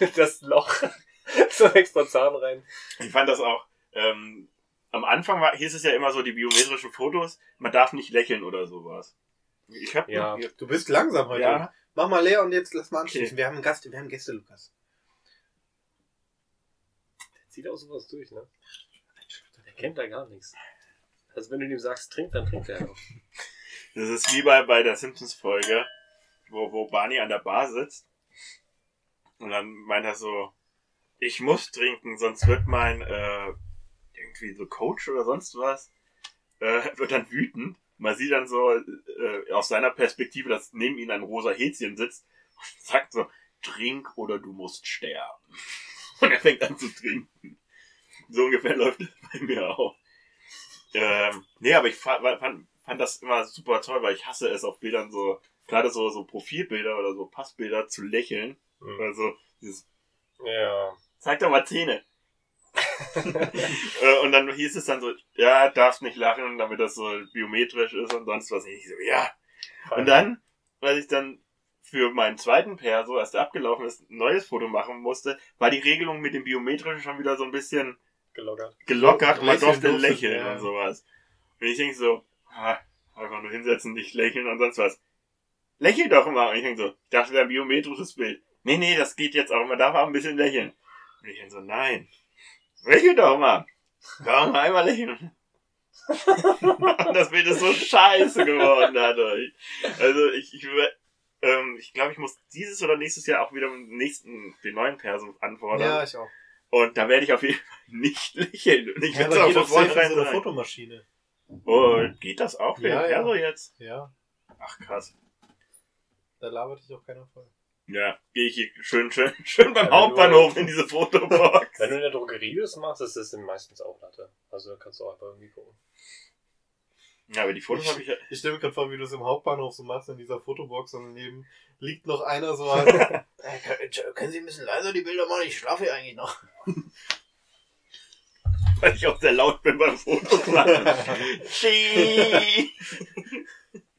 A: <laughs>
C: Das Loch. <laughs> so ein extra Zahn rein.
A: Ich fand das auch, ähm, am Anfang war, hieß es ja immer so, die biometrischen Fotos, man darf nicht lächeln oder sowas. Ich hab
C: Ja.
A: noch,
B: Du bist langsam heute.
A: ja,
B: Mach mal leer und jetzt lass mal anschließen.
A: Okay.
B: Wir haben einen Gast, wir haben Gäste, Lukas.
C: Zieht auch sowas durch, ne? Der kennt da gar nichts. Also wenn du ihm sagst, trink, dann trinkt er auch.
A: das ist wie bei, bei der Simpsons-Folge, wo, wo Barney an der Bar sitzt und dann meint er so, ich muss trinken, sonst wird mein, äh, irgendwie so Coach oder sonst was, äh, wird dann wütend. Man sieht dann so, äh, aus seiner Perspektive, dass neben ihm ein rosa Häschen sitzt und sagt so, trink oder du musst sterben. <laughs> Und er fängt an zu trinken. So ungefähr läuft es bei mir auch. Ähm, nee, aber ich fand, fand, fand das immer super toll, weil ich hasse es auf Bildern so, gerade so, so Profilbilder oder so Passbilder zu lächeln.
C: Mhm.
A: Also, dieses,
C: Ja.
A: Zeig doch mal Zähne. <laughs> Äh, und dann hieß es dann so, ja, darfst nicht lachen, damit das so biometrisch ist und sonst was. Und ich so, ja. Und dann, als ich dann für meinen zweiten Perso, als der abgelaufen ist, ein neues Foto machen musste, war die Regelung mit dem Biometrischen schon wieder so ein bisschen
C: Gelockert.
A: gelockert und man durfte lächeln
B: ja.
A: und sowas. Und ich denke so, ah, einfach nur hinsetzen, nicht lächeln und sonst was. Lächel doch immer. Und ich denke so, ich dachte, wäre ein biometrisches Bild. Nee, nee, das geht jetzt auch. Man darf auch ein bisschen lächeln. Und ich denke so, nein. Lächel doch mal. Mal einmal lächeln. und das Bild ist so scheiße geworden dadurch. Also ich, ich, ähm, ich glaube, ich muss dieses oder nächstes Jahr auch wieder den nächsten, den neuen Perso anfordern.
B: Ja, ich auch.
A: Und da werde ich auf jeden Fall nicht lächeln. Und ich
B: Ja,
A: werde auch von
B: doch safe in
A: vornherein
B: so eine. Fotomaschine.
A: Oh, geht das auch für
B: Ja,
A: den
B: ja.
A: Perso jetzt?
B: Ja,
A: Ach krass.
B: da labert dich auch keiner voll.
A: Ja, gehe ich hier schön, schön, <laughs> schön beim
C: Ja, wenn du-
A: Hauptbahnhof in diese Fotobox.
C: Wenn du in der Drogerie das machst, ist das meistens auch Latte. Also da kannst du auch einfach irgendwie gucken.
A: Ja, aber die Fotos habe ich ja.
B: Ich stelle mir gerade vor, wie du es im Hauptbahnhof so machst, in dieser Fotobox und daneben liegt noch einer so halt. <laughs> äh, können- können Sie ein bisschen leiser die Bilder machen? Ich schlafe hier eigentlich noch.
A: weil ich auch sehr laut bin beim Fotos machen. <laughs>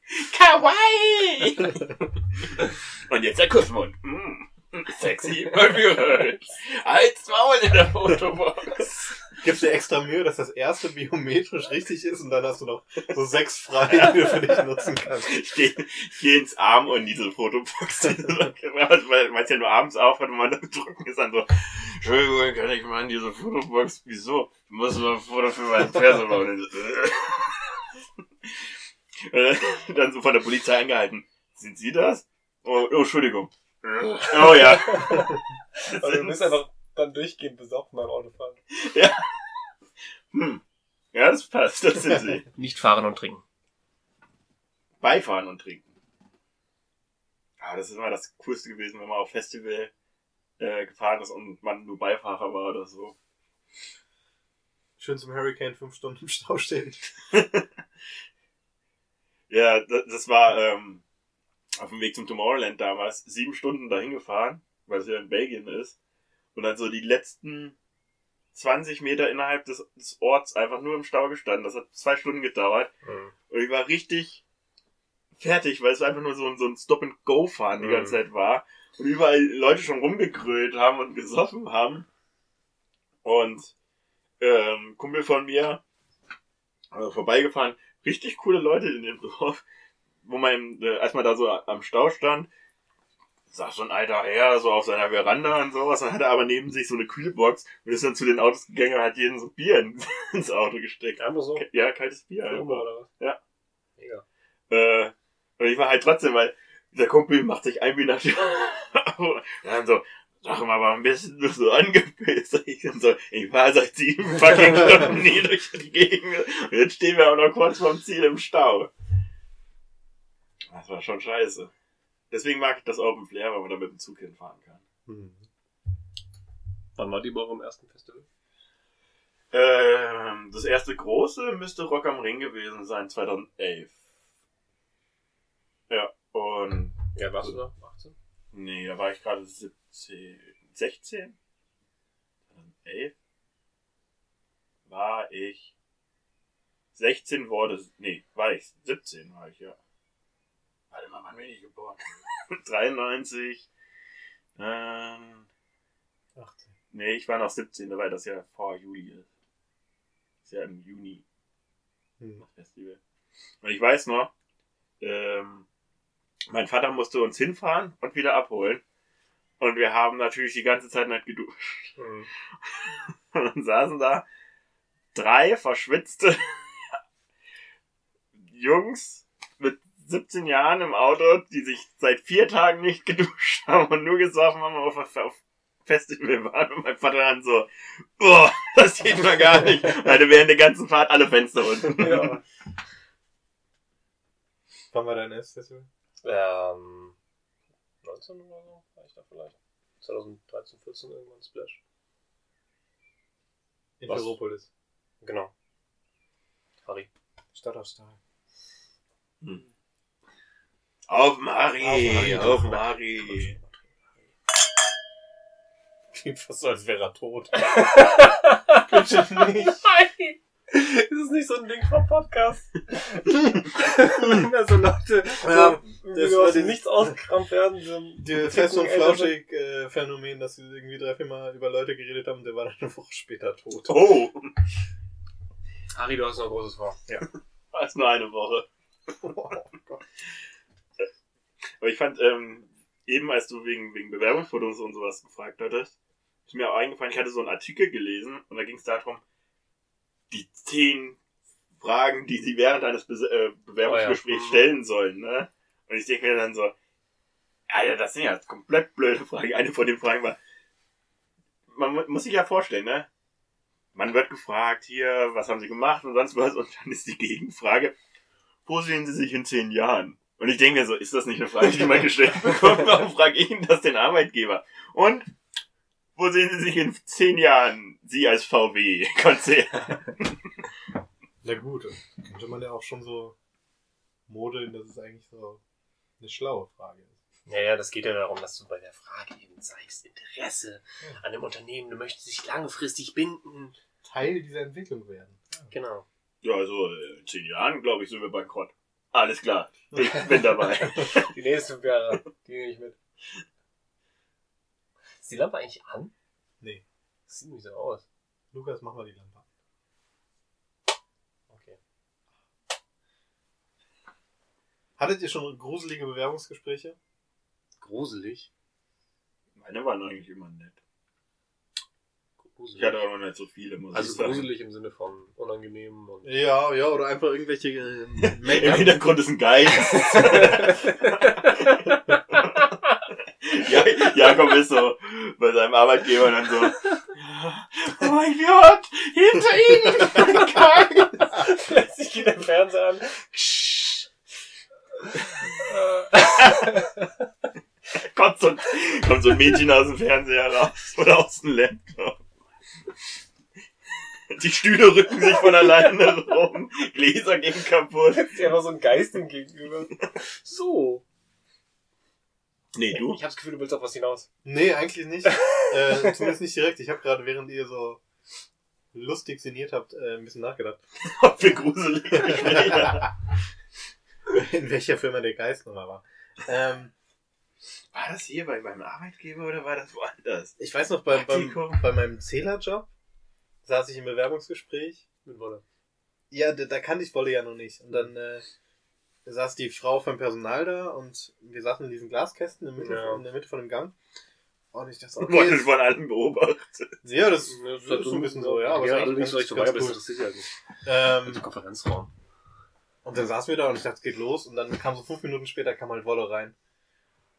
A: <laughs> Kawaii! Und jetzt der Kussmund. Mm. Sexy und berührt. Als Maul in der Fotobox.
B: Gibst dir extra Mühe, dass das erste biometrisch richtig ist und dann hast du noch so sechs frei, <laughs> die du für dich nutzen kannst.
A: Ich gehe geh ins Arm und diese Fotobox. <laughs> weil man es ja nur abends aufhat und man da betrunken ist dann so, Entschuldigung, kann ich mal in diese Fotobox? Wieso? Ich muss mal ein Foto für meinen Perso machen. Und so, äh. <laughs> dann so von der Polizei angehalten. Sind Sie das? Oh, oh Entschuldigung. <laughs> Oh ja. <laughs>
C: Also du bist einfach dann durchgehend besoffen beim Autofahren.
A: Hm. Ja, das passt, das sind Sie.
C: Nicht fahren und trinken.
A: Beifahren und trinken. Ah, das ist immer das Coolste gewesen, wenn man auf Festival äh, gefahren ist und man nur Beifahrer war oder so.
B: Schön zum Hurricane fünf Stunden im Stau stehen.
A: Ja, das, war ähm, auf dem Weg zum Tomorrowland damals. Sieben Stunden dahin gefahren, weil es ja in Belgien ist. Und dann so die letzten 20 Meter innerhalb des, des Orts einfach nur im Stau gestanden. Das hat zwei Stunden gedauert.
C: Mhm.
A: Und ich war richtig fertig, weil es einfach nur so ein, so ein Stop-and-Go-Fahren die
C: Mhm.
A: ganze Zeit war. Und überall Leute schon rumgegrölt haben und gesoffen haben. Und ähm, Kumpel von mir äh, vorbeigefahren. Richtig coole Leute in dem Dorf. Wo man, äh, als man da so am Stau stand, saß so ein alter Herr so auf seiner Veranda und sowas. Dann hat er aber neben sich so eine Kühlbox und ist dann zu den Autos gegangen und hat jeden so Bier in, <laughs> ins Auto gesteckt.
C: Einfach so.
A: Ja, kaltes Bier. Einfach.
C: immer, oder was?
A: Ja.
C: Mega.
A: Äh, und ich war halt trotzdem, weil der Kumpel macht sich ein wie nach dem <laughs> Und dann so, sag mal, warum bist du so angepisst? Ich so, ich war seit sieben fucking Stunden <laughs> nie durch die Gegend. Und jetzt stehen wir auch noch kurz vorm Ziel im Stau. Das war schon scheiße. Deswegen mag ich das Open Flair, weil man da mit dem Zug hinfahren kann.
B: Hm.
C: Wann war die bei eurem ersten Festival?
A: Ähm, das erste große müsste Rock am Ring gewesen sein, 2011. Ja, und
C: Ja, warst du da? 18?
A: Nee, da war ich gerade 17, 16? 11? War ich 16 wurde, nee, war ich 17 war ich, ja. Warte mal, wann bin ich geboren? <laughs> 93, ähm,
B: 18.
A: nee, ich war noch 17, weil das ja vor Juli ist. Ist ja im Juni
B: Hm.
A: das Festival. Und ich weiß noch, ähm, mein Vater musste uns hinfahren und wieder abholen. Und wir haben natürlich die ganze Zeit nicht geduscht.
C: Mhm. <laughs>
A: Und dann saßen da drei verschwitzte <laughs> Jungs mit 17 Jahren im Auto, die sich seit vier Tagen nicht geduscht haben und nur gesoffen haben auf, auf Festival waren. Und mein Vater dann so, oh, das sieht man gar nicht. Und hatte während der ganzen Fahrt alle Fenster unten.
C: Ja. <laughs>
B: Wann war dein erstes Festival?
C: Ähm, 19 oder so war ich da vielleicht. 2013, 14 irgendwann Splash.
B: In
C: Was?
B: Ferropolis.
C: Genau. Harry.
B: Stadt aus Stahl.
A: Hm. Auf Mari,
B: Auf
A: auf
B: Mari. <laughs> Klingt fast so, als wäre er tot. <laughs> Bitte nicht. <laughs>
C: Ist es nicht so ein Ding vom Podcast? Wenn da so Leute
B: Ja,
C: so,
B: das
C: die aus dem Nichts ausgekramt werden. So
B: Die Fest- und Flauschig-Phänomen, dass sie irgendwie drei, vier Mal über Leute geredet haben, der war dann eine Woche später tot.
A: Oh,
C: Harry, du hast noch Großes vor. <laughs>
A: war es nur eine Woche.
B: Oh <laughs>
A: Aber ich fand, ähm, eben als du wegen, wegen Bewerbungsfotos und sowas gefragt hattest, ist mir auch eingefallen, ich hatte so einen Artikel gelesen und da ging es darum, die zehn Fragen, die sie während eines Be äh, Bewerbungsgesprächs
C: Oh ja.
A: stellen sollen, ne? Und ich denke mir dann so, Alter, das sind ja komplett blöde Fragen. Eine von den Fragen war, man mu- muss sich ja vorstellen, ne? Man wird gefragt, hier, was haben sie gemacht und sonst was, und dann ist die Gegenfrage, wo sehen sie sich in zehn Jahren? Und ich denke mir so, ist das nicht eine Frage, die man gestellt bekommt? <laughs> Warum frage ich ihn das den Arbeitgeber? Und wo sehen Sie sich in zehn Jahren, Sie als VW-Konzern? <laughs>
B: Na gut, könnte man ja auch schon so modeln, dass es eigentlich so eine schlaue Frage ist.
C: Naja, das geht ja darum, dass du bei der Frage eben zeigst, Interesse
B: Ja.
C: an dem Unternehmen, du möchtest dich langfristig binden.
B: Teil dieser Entwicklung werden.
C: Genau.
A: Ja, also in zehn Jahren, glaube ich, sind wir bankrott. Alles klar, ich bin dabei. <laughs>
C: Die nächsten fünf Jahre, die nehme ich mit. Ist die Lampe eigentlich an?
B: Nee.
C: Das sieht nicht so aus.
B: Lukas, mach mal die Lampe. an.
C: Okay.
B: Hattet ihr schon gruselige Bewerbungsgespräche?
C: Gruselig.
A: Meine waren eigentlich immer nett.
C: Gruselig.
A: Ich hatte auch noch nicht so viele, muss
C: also
A: ich sagen.
C: gruselig im Sinne von unangenehm und.
B: Ja, ja, oder einfach irgendwelche äh, <laughs>
A: Im. Hintergrund ist ein Geist. <laughs> <laughs> ja, Jakob ist so bei seinem Arbeitgeber dann so, oh mein Gott, hinter ein Geist.
C: Plötzlich geht der Fernseher an.
A: Kommt so, kommt so ein Mädchen aus dem Fernseher raus oder aus dem Laptop. Die Stühle rücken sich von alleine rum, Gläser gehen kaputt.
C: Ist ja einfach so ein Geist ihm gegenüber. So.
A: Nee, du?
C: Ich hab's Gefühl, du willst auf was hinaus.
B: Nee, eigentlich nicht. <laughs> äh, zumindest nicht direkt. Ich habe gerade, während ihr so lustig sinniert habt, äh, ein bisschen nachgedacht. <laughs>
A: Ob wir Gespräche <laughs>
B: In welcher Firma der Geist nochmal war. Ähm,
A: War das hier bei meinem Arbeitgeber oder war das woanders?
B: ich weiß noch, bei, beim, bei meinem Zählerjob saß ich im Bewerbungsgespräch.
C: Mit Wolle.
B: Ja, da, da kannte ich Wolle ja noch nicht. Und dann äh, saß die Frau vom Personal da und wir saßen in diesen Glaskästen in, der Mitte,
C: Ja.
B: in der Mitte von dem Gang. Und ich dachte,
A: Okay, Wurde
B: das,
A: von allen beobachtet.
B: ja, das, das ist so ein bisschen so, ja, aber
C: ja,
B: ist
C: war
B: eigentlich
C: ich vorbei, aber das
B: cool.
C: interessiert ja halt nicht.
B: Ähm,
C: Im Konferenzraum.
B: Und dann saßen wir da und ich dachte, es geht los. Und dann kam so fünf Minuten später, kam halt Wolle rein.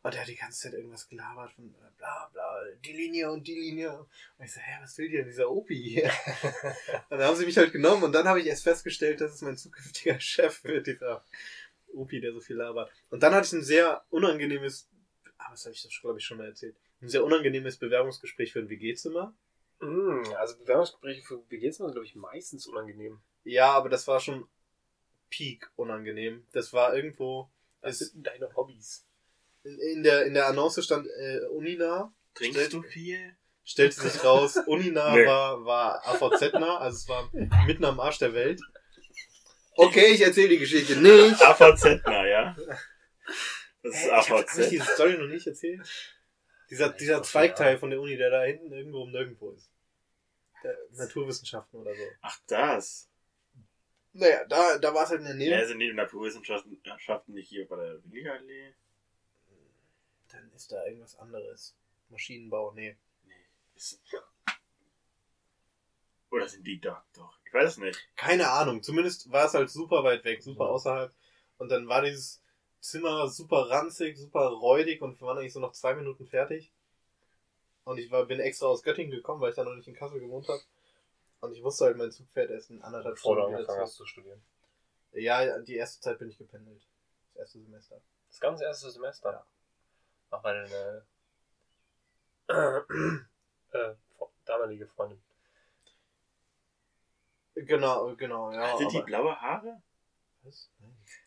B: Und der hat die ganze Zeit irgendwas gelabert von äh, bla bla, die Linie und die Linie. Und ich so, hä, was will dir dieser Opi hier? <laughs> und dann haben sie mich halt genommen und dann habe ich erst festgestellt, dass es mein zukünftiger <laughs> Chef wird, dieser Opi, der so viel labert. Und dann hatte ich ein sehr unangenehmes, ah, was habe ich das, glaube ich, schon mal erzählt, ein sehr unangenehmes Bewerbungsgespräch für ein WG-Zimmer.
C: Mm, also Bewerbungsgespräche für WGs sind, glaube ich, meistens unangenehm.
B: Ja, aber das war schon peak unangenehm. Das war irgendwo,
C: Was
B: es,
C: sind denn deine Hobbys?
B: in der, in der Annonce stand äh, Uninah.
A: Trinkst du viel?
B: Stellte sich raus, Uninah <laughs>
A: Nee.
B: war, war AVZ-nah, also es war mitten am Arsch der Welt. Okay, ich erzähle die Geschichte nicht.
A: AVZ, na ja. Das ist
B: Hä, ich habe
A: AVZ.
B: diese Story noch nicht erzählt. Dieser, dieser Zweigteil von der Uni, der da hinten irgendwo um nirgendwo ist. Der Naturwissenschaften oder so.
A: Ach, das.
B: Naja, da, da war es halt in der Nähe.
A: Ja, sind die Naturwissenschaften Wissenschaften nicht hier bei der Willigallee?
B: Dann ist da irgendwas anderes. Maschinenbau, nee.
A: Nee. Ist... Oder sind die da? Doch. Ich weiß es nicht.
B: Keine Ahnung. Zumindest war es halt super weit weg, super
C: Ja.
B: außerhalb. Und dann war dieses Zimmer super ranzig, super räudig und wir waren eigentlich so noch zwei Minuten fertig. Und ich war, bin extra aus Göttingen gekommen, weil ich da noch nicht in Kassel gewohnt habe. Und ich wusste halt, mein Zug fährt erst in anderthalb Stunden wieder
C: angefangen hast zu studieren.
B: Ja, die erste Zeit bin ich gependelt. Das erste Semester.
C: Das ganze erste Semester.
B: Ja.
C: Ach, weil deine äh, <clears throat> äh, damalige Freundin.
B: Genau, genau, ja.
A: Hatte die blaue Haare?
B: Was?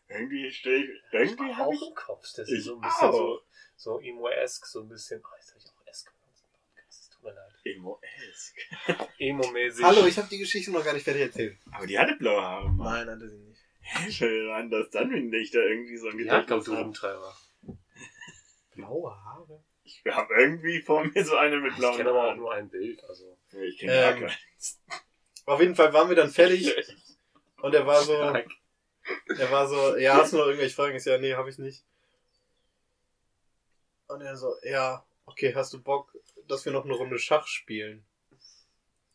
A: Irgendwie stell ich. Irgendwie
C: auch
A: habe ich.
C: im Kopf. Das
A: Ich
C: ist so ein bisschen
A: auch.
C: so, so Emo-esque, so ein bisschen. Oh, jetzt habe ich auch S gemacht im Podcast. Es tut mir leid.
A: Emo-esque. <laughs>
C: Emo-mäßig.
B: Hallo, ich habe die Geschichte noch gar nicht fertig erzählt.
A: Aber die hatte blaue Haare. Mann.
B: Nein, hatte sie nicht.
A: Hä, schön an, dass dann, wenn ich da irgendwie so ein
C: Ja, ich glaube, du. Rumtreiber.
B: Blaue Haare?
A: Ich habe irgendwie vor mir so eine mit
C: Ich
A: blauen
C: kenne aber auch
A: Haaren.
C: nur ein Bild, also.
A: Ich kenne gar
B: Ähm,
A: keins.
B: Auf jeden Fall waren wir dann fertig <laughs> und er war so, er war so, ja, hast du noch irgendwelche Fragen? Ich ja, nee, habe ich nicht. Und er so, ja, okay, hast du Bock, dass wir noch eine Runde Schach spielen?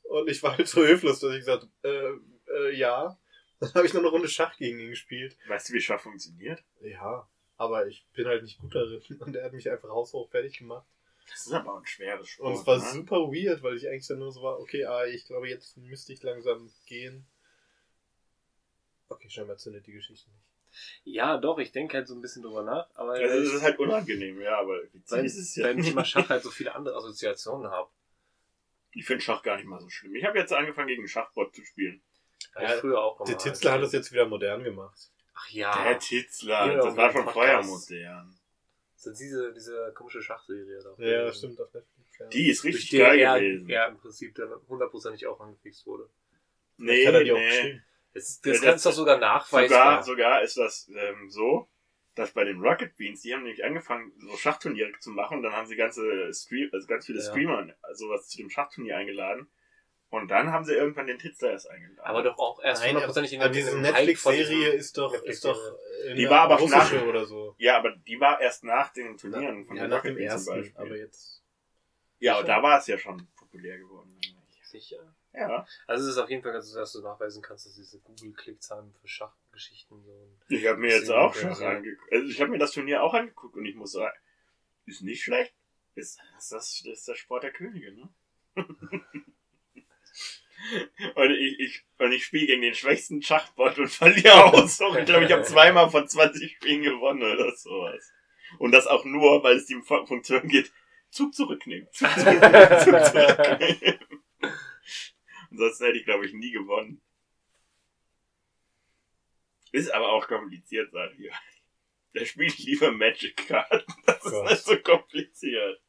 B: Und ich war halt so hilflos, dass ich gesagt äh, äh, ja. Dann habe ich noch eine Runde Schach gegen ihn gespielt.
A: Weißt du, wie Schach funktioniert?
B: Ja, aber ich bin halt nicht gut darin. Und er hat mich einfach haushoch fertig gemacht.
A: Das ist aber ein schweres Sport.
B: Und es war
A: ne?
B: super weird, weil ich eigentlich dann nur so war, okay, ah, ich glaube, jetzt müsste ich langsam gehen. Okay, scheinbar zündet die Geschichte nicht.
C: Ja, doch, ich denke halt so ein bisschen drüber nach, aber
A: Also, es ist halt unangenehm, ja, aber
C: weil
A: ist es ja.
C: beim Thema Schach <laughs> halt so viele andere Assoziationen habe.
A: Ich finde Schach gar nicht mal so schlimm. Ich habe jetzt angefangen, gegen Schachbot zu spielen.
C: Ja,
B: Ja,
C: früher auch
B: Der. Titzler hat das jetzt wieder modern gemacht.
C: Ach ja.
A: Der Titzler,
C: Ja,
A: das war schon vorher modern.
C: Das ist diese, diese komische Schachserie da.
B: Ja, das stimmt auf Netflix. Ja.
A: Die ist richtig
C: die
A: geil
C: er,
A: gewesen.
C: er im Prinzip dann hundertprozentig auch angefixt wurde.
A: nee,
B: hat er die auch
A: nee.
B: geschrieben.
C: Das,
A: Ja,
C: das
A: das-
C: kannst du doch sogar nachweisen.
A: Sogar, sogar ist das ähm, so, dass bei den Rocket Beans, die haben nämlich angefangen, so Schachturniere zu machen und dann haben sie ganze Stream, also ganz viele
C: Ja.
A: Streamer sowas zu dem Schachturnier eingeladen. Und dann haben sie irgendwann den Titzler erst eingeladen.
C: aber doch auch erst
B: Nein,
C: hundertprozentig in
B: aber
C: dem-
B: diese
C: in dem Hype von
B: Netflix-Serie ist doch, ist doch äh,
A: Die war aber
B: russische
A: nach-
B: oder so.
A: ja, aber die war erst nach den Turnieren von
B: Ja,
A: den
B: nach dem ersten,
A: Beispiel.
B: aber jetzt.
A: ja, und da war es ja schon populär geworden.
C: Sicher.
A: Ja.
C: Also es ist auf jeden Fall ganz so, dass du nachweisen kannst, dass diese Google-Klickzahlen für Schachgeschichten so
A: Ich habe mir jetzt auch Schach angeguckt. Also ich habe mir das Turnier auch angeguckt und ich muss sagen, ist nicht schlecht. Ist, ist das, das ist der Sport der Könige, ne? <laughs> und ich, ich, und ich spiele gegen den schwächsten Schachbot und verliere aus. Ich glaube, ich habe <laughs> zweimal von 20 Spielen gewonnen oder sowas. Und das auch nur, weil es die Fu- Funktion geht, Zug zurücknehmen. Zug zurücknehmen. Zug <laughs> zurücknehmen. Ansonsten hätte ich, glaube ich, nie gewonnen. Ist aber auch kompliziert, sag ich. Da spiele ich lieber Magic-Karten. Das ist
B: Gott.
A: nicht so kompliziert.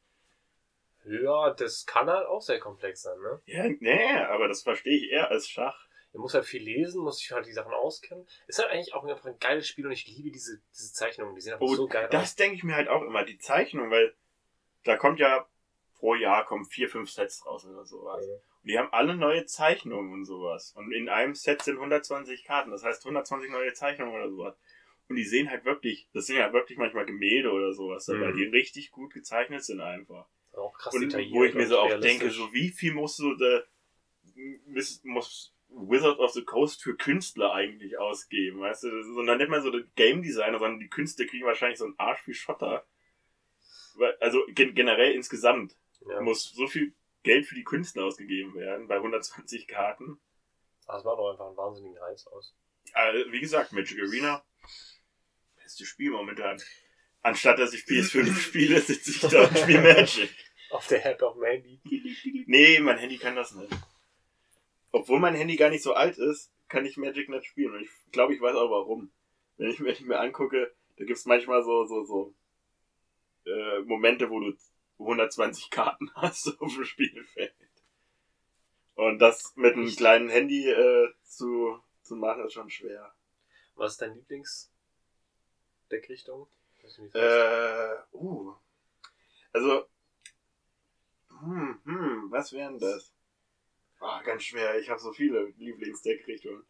C: Ja, das kann halt auch sehr komplex sein, ne?
A: Ja, nee, aber das verstehe ich eher als Schach.
C: Du musst halt viel lesen, musst dich halt die Sachen auskennen. Ist halt eigentlich auch einfach ein geiles Spiel und ich liebe diese, diese Zeichnungen, die sehen einfach
A: Oh,
C: so geil
A: das denke ich mir halt auch immer, die Zeichnung, weil da kommt ja pro Jahr kommen vier, fünf Sets raus oder sowas.
C: Ja.
A: Und die haben alle neue Zeichnungen und sowas. Und in einem Set sind 120 Karten, das heißt 120 neue Zeichnungen oder sowas. Und die sehen halt wirklich, das sind ja wirklich manchmal Gemälde oder sowas
C: Mhm.
A: die richtig gut gezeichnet sind einfach.
C: Auch krass
A: Und wo ich mir so auch denke, so wie viel muss so der muss, muss Wizard of the Coast für Künstler eigentlich ausgeben, weißt du? Das ist, und dann nicht mal so der Game Designer, sondern die Künstler kriegen wahrscheinlich so einen Arsch wie Schotter. Also gen generell insgesamt
C: Ja.
A: muss so viel Geld für die Künstler ausgegeben werden bei 120 Karten.
C: Das macht doch einfach einen wahnsinnigen Reiz aus.
A: Also, wie gesagt, Magic Arena, beste Spiel momentan. Anstatt dass ich <laughs> PS5 spiele, sitze ich da und spiele Magic.
C: Auf der App auf dem Handy.
A: Nee, mein Handy kann das nicht. Obwohl mein Handy gar nicht so alt ist, kann ich Magic nicht spielen. Und ich glaube, ich weiß auch warum. Wenn ich, wenn ich mir angucke, da gibt's manchmal so, so, so äh, Momente, wo du 120 Karten <laughs> hast auf dem Spielfeld. Und das mit einem kleinen Handy äh, zu, zu machen, ist schon schwer.
C: Was ist dein Lieblingsdeckrichtung?
A: Äh, uh. Also, hm, hm, was wären das? Ah, ganz schwer. Ich habe so viele Lieblingsdeckrichtungen.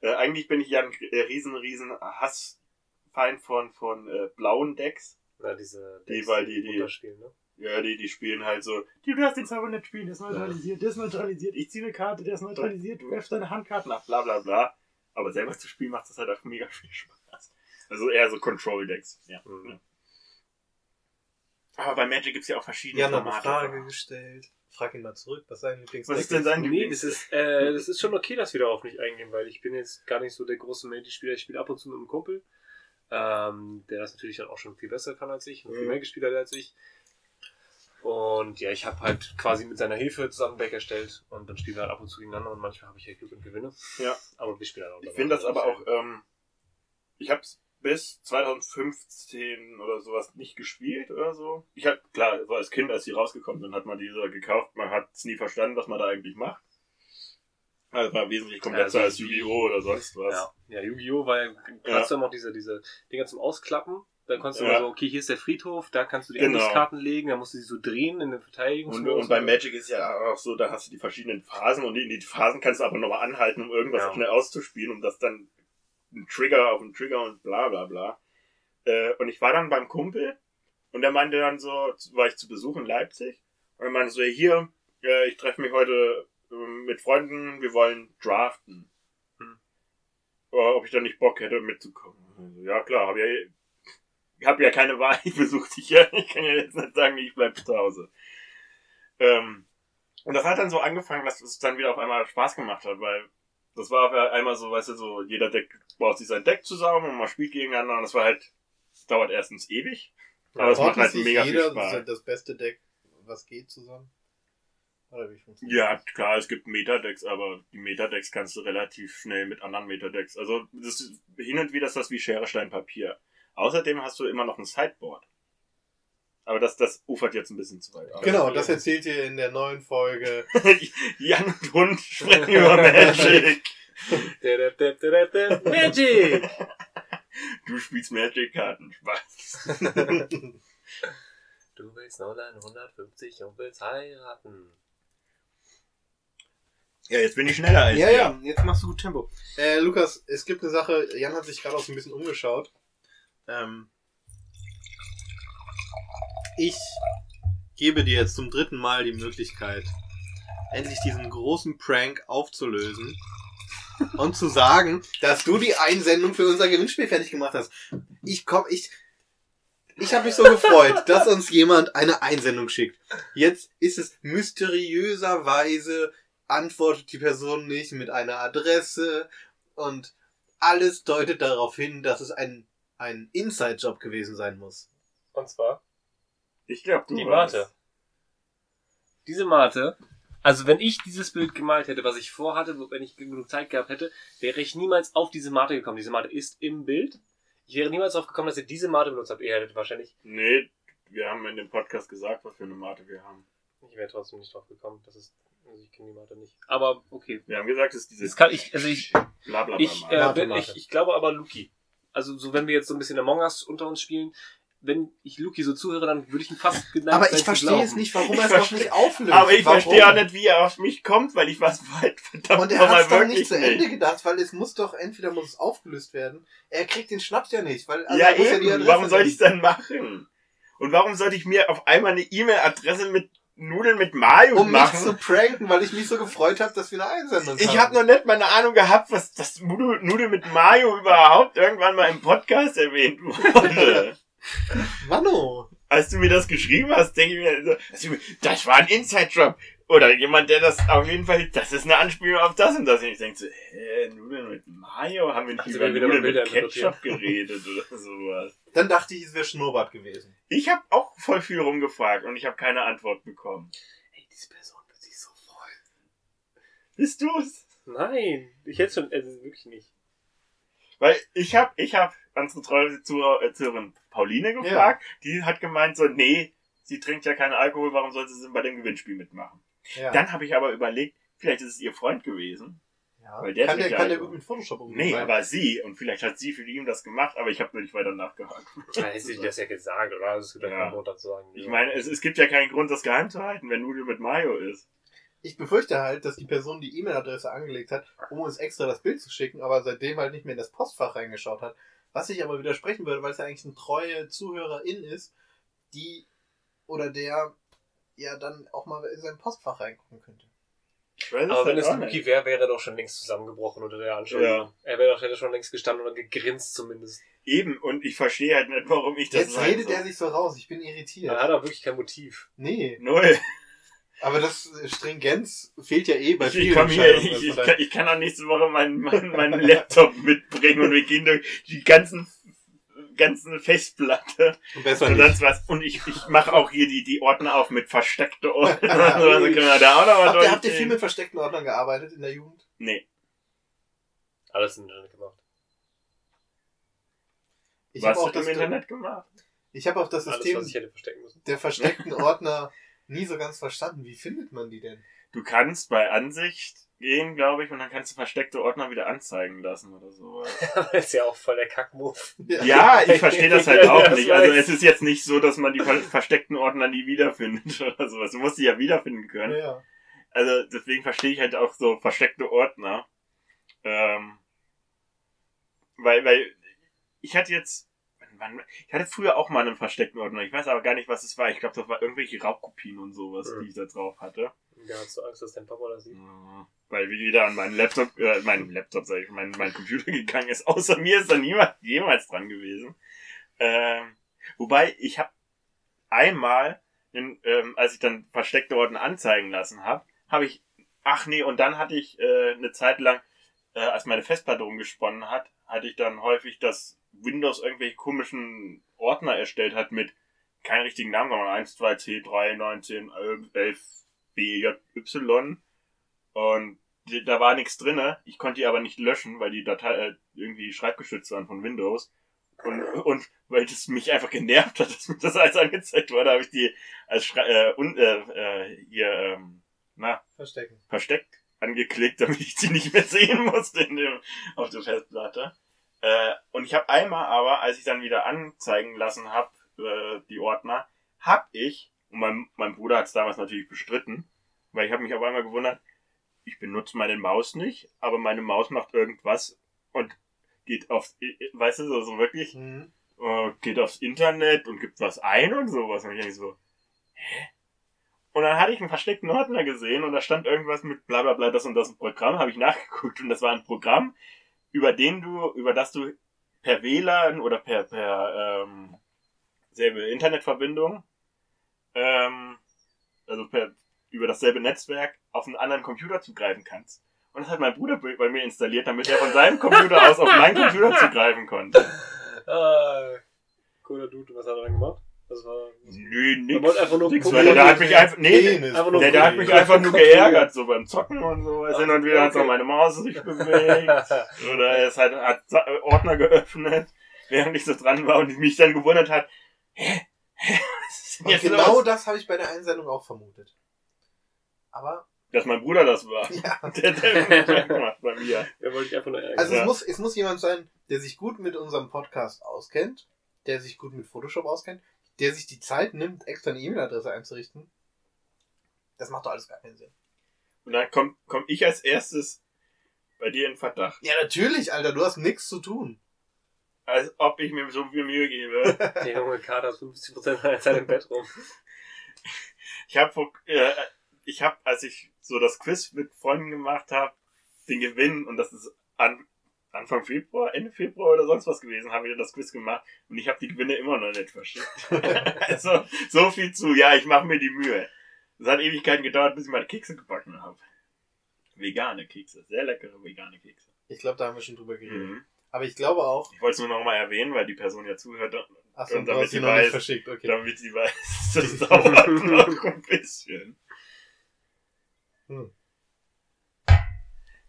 A: Äh, eigentlich bin ich ja ein äh, riesen, riesen Hassfeind von, von äh, blauen Decks.
C: Na, diese
A: Die,
C: Decks,
A: weil die- die-
C: runterspielen, ne?
A: Ja, die, die spielen halt so, du darfst den Zauber nicht spielen, der ist neutralisiert, der ist neutralisiert, ich ziehe eine Karte, der ist neutralisiert, du werfst deine Handkarten ab, bla bla bla. Aber selber zu spielen macht das halt auch mega viel Spaß. Also eher so Control-Decks. Ja.
C: Mhm.
A: Aber bei Magic gibt's ja auch verschiedene
B: Jan hat eine
A: Formate.
B: Frage gestellt. Frag ihn mal zurück, was sein Lieblingsdeck
A: Was ist denn sein
C: Nee,
A: Lieblings?
C: das ist, äh, das ist schon okay, dass wir darauf nicht eingehen, weil ich bin jetzt gar nicht so der große Magic-Spieler. Ich spiele ab und zu mit einem Kumpel, ähm, der das natürlich dann auch schon viel besser kann als ich, und viel
A: Mhm.
C: mehr gespielt hat als ich. Und ja, ich habe halt quasi mit seiner Hilfe zusammen Deck erstellt und dann spielen wir halt ab und zu gegeneinander und manchmal habe ich ja Glück und gewinne.
A: Ja.
C: Aber wir spielen halt auch.
A: Ich finde das aber auch, ähm, ich hab's bis 2015 oder sowas nicht gespielt oder so. Ich hab, klar, so als Kind, als die rausgekommen sind, hat man diese gekauft. Man hat es nie verstanden, was man da eigentlich macht. Also war wesentlich komplexer
C: Ja,
A: als Yu-Gi-Oh! oder sonst was.
C: Ja, ja Yu-Gi-Oh! war ja, hast du immer noch diese, diese Dinger zum Ausklappen. Dann konntest du
A: Ja.
C: so, okay, hier ist der Friedhof, da kannst du die
A: Genau.
C: Endloskarten legen, dann musst du sie so drehen in den
A: Und,
C: Verteidigungsmodus.
A: und bei Magic ist ja auch so, da hast du die verschiedenen Phasen und in die Phasen kannst du aber nochmal anhalten, um irgendwas
C: Ja.
A: schnell auszuspielen, um das dann ein Trigger auf einen Trigger und bla bla bla. Äh, und ich war dann beim Kumpel und der meinte dann so, war ich zu Besuch in Leipzig und er meinte so, hier, äh, ich treffe mich heute ähm, mit Freunden, wir wollen draften.
C: Hm.
A: Äh, ob ich dann nicht Bock hätte mitzukommen. Ja klar, hab ja, ich habe ja keine Wahl, <laughs> ich besuche dich ja, ich kann ja jetzt nicht sagen, ich bleib zu Hause. Ähm, und das hat dann so angefangen, dass es dann wieder auf einmal Spaß gemacht hat, weil das war einmal so, weißt du, so jeder Deck baut sich sein Deck zusammen und man spielt gegeneinander und das war halt, dauert erstens ewig, aber es macht halt mega viel
B: jeder
A: Spaß.
B: das beste Deck, was geht, zusammen? Oder wie funktioniert
A: Ja,
B: das?
A: klar, es gibt Metadecks, aber die Metadecks kannst du relativ schnell mit anderen Metadecks. Also das ist, hin und wieder ist das wie Schere, Stein, Papier. Außerdem hast du immer noch ein Sideboard. Aber das, das ufert jetzt ein bisschen zu weit aus.
B: Genau, das erzählt ihr in der neuen Folge. <laughs>
A: Jan und Hund sprechen über Magic. <laughs>
C: Magic!
A: Du spielst Magic-Karten. Spaß. <laughs>
C: Du willst Nolan 150 und willst heiraten.
A: Ja, jetzt bin ich schneller als
B: ja,
A: ihr.
B: ja, jetzt machst du gut Tempo. Äh, Lukas, es gibt eine Sache, Jan hat sich gerade auch so ein bisschen umgeschaut. Ähm, ich gebe dir jetzt zum dritten Mal die Möglichkeit, endlich diesen großen Prank aufzulösen und zu sagen, dass du die Einsendung für unser Gewinnspiel fertig gemacht hast. Ich komm, ich, ich habe mich so gefreut, dass uns jemand eine Einsendung schickt. Jetzt ist es mysteriöserweise antwortet die Person nicht mit einer Adresse und alles deutet darauf hin, dass es ein, ein Inside-Job gewesen sein muss.
C: Und zwar
A: Ich glaube, du
C: die
A: warst.
C: Mate. Diese Mate, also wenn ich dieses Bild gemalt hätte, was ich vorhatte, wenn ich genug Zeit gehabt hätte, wäre ich niemals auf diese Mate gekommen. Diese Mate ist im Bild. Ich wäre niemals darauf gekommen, dass ihr diese Mate benutzt habt. Ihr hättet wahrscheinlich,
A: Nee, wir haben in dem Podcast gesagt, was für eine Mate wir haben.
C: ich wäre trotzdem nicht drauf gekommen. Das ist, also ich kenne die Mate nicht. Aber okay.
A: Wir haben gesagt, es ist diese
C: Das kann ich, also ich,
A: Blablabla
C: Ich, äh,
B: Mate,
C: bin,
B: Mate.
C: ich, ich glaube aber Luki. Also so wenn wir jetzt so ein bisschen Among Us unter uns spielen, wenn ich Luki so zuhöre, dann würde ich ihn fast geneigt
B: Aber ich verstehe es nicht, warum
A: Ich
B: er es noch nicht auflöst.
A: Aber ich
B: warum?
A: verstehe auch nicht, wie er auf mich kommt, weil ich was halt verdammt
B: Und er hat es doch nicht zu Ende gedacht, weil es muss doch, entweder muss es aufgelöst werden. Er kriegt den Schnaps ja nicht, weil also
A: ja,
B: er muss
A: eben.
B: die Adresse
A: warum soll ich
B: nennen.
A: dann machen? Und warum sollte ich mir auf einmal eine E-Mail-Adresse mit Nudeln mit Mayo
B: Um mich
A: machen?
B: zu pranken, weil ich mich so gefreut habe, dass wir eine Einsendung
A: ich
B: haben.
A: habe noch nicht mal eine Ahnung gehabt, was das Nudel, Nudel mit Mayo überhaupt irgendwann mal im Podcast erwähnt wurde. <laughs>
B: Mano.
A: Als du mir das geschrieben hast, denke ich mir, so, das war ein Inside-Job. Oder jemand, der das auf jeden Fall, das ist eine Anspielung auf das und das. Und ich denke so, hä, Nudeln mit Mayo? Haben wir nicht
C: Also
A: über
C: wir wieder
A: Nudeln mit Ketchup geredet oder sowas?
B: Dann dachte ich, es wäre Schnurrbart gewesen.
A: Ich habe auch voll viel rumgefragt und ich habe keine Antwort bekommen.
C: Ey, diese Person wird sich so freuen.
A: Bist du's?
C: Nein, ich hätte schon, also wirklich nicht.
A: Weil ich habe ich hab unsere treue äh, Zuhörerin Pauline gefragt. Die hat gemeint so, nee, sie trinkt ja keinen Alkohol, warum soll sie denn bei dem Gewinnspiel mitmachen?
B: Ja.
A: Dann habe ich aber überlegt, vielleicht ist es ihr Freund gewesen.
B: ja.
A: weil der
B: kann der,
A: ja
B: kann der mit Photoshop umgehen?
A: Nee, aber sie. Und vielleicht hat sie für ihn das gemacht, aber ich habe nur nicht weiter nachgehakt.
C: Da hätte sie das ja gesagt, oder? Das ist
A: Ja.
C: Grund dazu sagen.
A: Ich meine, es, es gibt ja keinen Grund, das geheim zu halten, wenn Nudel mit Mayo ist.
B: Ich befürchte halt, dass die Person die E-Mail-Adresse angelegt hat, um uns extra das Bild zu schicken, aber seitdem halt nicht mehr in das Postfach reingeschaut hat. Was ich aber widersprechen würde, weil es ja eigentlich eine treue Zuhörerin ist, die oder der ja dann auch mal in sein Postfach reingucken könnte.
A: Ich weiß
C: Aber wenn es Luki wäre, wäre er doch schon längst zusammengebrochen unter der Anschauung.
A: Ja.
C: Er wäre doch, hätte schon längst gestanden oder gegrinst zumindest.
A: Eben, und ich verstehe halt nicht, warum ich das
B: Jetzt redet
A: soll.
B: er sich so raus, ich bin irritiert.
C: Er hat auch wirklich kein Motiv.
B: Nee,
A: Null.
B: Aber das Stringenz fehlt ja eh bei
A: Ich, ich
B: vielen
A: komme hier, ich,
B: Also
A: ich, kann, ich kann auch nächste Woche meinen, meinen, meinen Laptop mitbringen und wir gehen durch die ganzen, ganzen Festplatte
B: Besser
A: und
B: nicht.
A: sonst was. Und ich, ich mache auch hier die, die Ordner auf mit versteckte <laughs> Ordner. also können wir da auch noch was
B: Habt ihr, habt ihr viel mit versteckten Ordnern gearbeitet in der Jugend?
A: Nee.
C: Alles im Internet gemacht.
B: Ich
A: Was
B: habe auch das
A: im Internet gemacht?
B: Ich habe auch das
C: Alles,
B: System
C: was ich hätte verstecken müssen.
B: der versteckten Ordner nie so ganz verstanden. Wie findet man die denn?
A: Du kannst bei Ansicht gehen, glaube ich, und dann kannst du versteckte Ordner wieder anzeigen lassen oder so. <laughs>
C: Aber ist ja auch voll der Kackmove.
A: Ja, ich verstehe das halt auch
C: das
A: nicht. Also es ist jetzt nicht so, dass man die ver versteckten Ordner nie wiederfindet <laughs> oder sowas. Du musst die ja wiederfinden können.
B: Ja.
A: Also deswegen verstehe ich halt auch so versteckte Ordner. Ähm, weil, weil ich hatte jetzt, wann, ich hatte früher auch mal einen versteckten Ordner. Ich weiß aber gar nicht, was es war. Ich glaube, das war irgendwelche Raubkopien und sowas,
C: Mhm.
A: die ich da drauf hatte.
C: Ja, hast du Angst, dass dein Papa das sieht?
A: Mhm. Weil wieder an meinen Laptop, äh, meinen Laptop, sag ich, mein, mein Computer <laughs> gegangen ist. Außer mir ist da niemand jemals dran gewesen. Ähm, wobei, ich habe einmal, in, ähm, als ich dann versteckte Ordner anzeigen lassen habe, habe ich, ach nee, und dann hatte ich äh, eine Zeit lang, äh, als meine Festplatte umgesponnen hat, hatte ich dann häufig, dass Windows irgendwelche komischen Ordner erstellt hat mit keinen richtigen Namen, sondern 1, 2, C, 3, 19, 11, B, J, Y. Und die- da war nichts drinne. Ich konnte die aber nicht löschen, weil die Datei äh, irgendwie schreibgeschützt waren von Windows. Und, und weil das mich einfach genervt hat, <laughs> dass mir das alles angezeigt wurde, habe ich die als Schrei äh, un äh, äh, hier ähm, na
B: Verstecken.
A: versteckt angeklickt, <laughs> damit ich sie nicht mehr sehen musste in dem, auf der Festplatte. Äh, und ich habe einmal aber, als ich dann wieder anzeigen lassen habe, äh, die Ordner, hab ich, und mein, mein Bruder hat es damals natürlich bestritten, weil ich habe mich auf einmal gewundert, ich benutze meine Maus nicht, aber meine Maus macht irgendwas und geht aufs, weißt du, so, so wirklich,
B: Mhm.
A: äh, geht aufs Internet und gibt was ein und sowas. Und ich denk so, hä? Und dann hatte ich einen versteckten Ordner gesehen und da stand irgendwas mit bla bla bla, das und das Programm, habe ich nachgeguckt und das war ein Programm, über den du, über das du per WLAN oder per, per ähm, selbe Internetverbindung, ähm, also per, über dasselbe Netzwerk auf einen anderen Computer zugreifen kannst. Und das hat mein Bruder bei mir installiert, damit er von seinem Computer aus auf meinen Computer zugreifen konnte. <laughs>
C: Ah, cooler Dude. Was hat er dann gemacht? Das war.
A: Nö,
C: Er
A: nix.
C: wollte einfach nur
A: nix, weil der hat mich einfach, nee,
C: einfach nur
A: der, der hat mich einfach nur geärgert, so beim Zocken und so. Also hin und wieder hat so
C: okay.
A: meine Maus sich bewegt. <laughs> Oder er ist halt, hat Sa- Ordner geöffnet, während ich so dran war und mich dann gewundert hat, hä? Hä? Was ist denn
B: Und genau
A: los?
B: das habe ich bei der Einsendung auch vermutet. Aber,
A: Dass mein Bruder das war. <laughs>
B: ja.
A: Der, der hat gemacht bei mir.
C: Er wollte ich einfach nur ärgern.
B: Also
A: Ja.
B: es, muss, es muss jemand sein, der sich gut mit unserem Podcast auskennt, der sich gut mit Photoshop auskennt, der sich die Zeit nimmt, extra eine E-Mail-Adresse einzurichten. Das macht doch alles gar keinen Sinn.
A: Und dann komm, komm ich als erstes bei dir in Verdacht.
B: Ja, natürlich, Alter, du hast nichts zu tun.
A: Als ob ich mir so viel Mühe gebe. <laughs>
C: Der junge Kater ist 50% seiner Zeit im Bett rum.
A: Ich habe, äh, ich habe, als ich so das Quiz mit Freunden gemacht habe, den Gewinn und das ist an Anfang Februar, Ende Februar oder sonst was gewesen, haben wir das Quiz gemacht und ich habe die Gewinne immer noch nicht verschickt. <laughs> also so viel zu, ja, ich mache mir die Mühe. Es hat Ewigkeiten gedauert, bis ich meine Kekse gebacken habe. Vegane Kekse, sehr leckere vegane Kekse.
B: Ich glaube, da haben wir schon drüber geredet.
A: Mhm.
B: Aber ich glaube auch,
A: Ich wollte es nur noch mal erwähnen, weil die Person ja zuhört,
B: achso,
A: Und
B: du
A: damit
B: sie
A: weiß-
B: verschickt, okay.
A: damit sie weiß, <laughs> das <laughs> dauert noch ein bisschen.
B: Hm.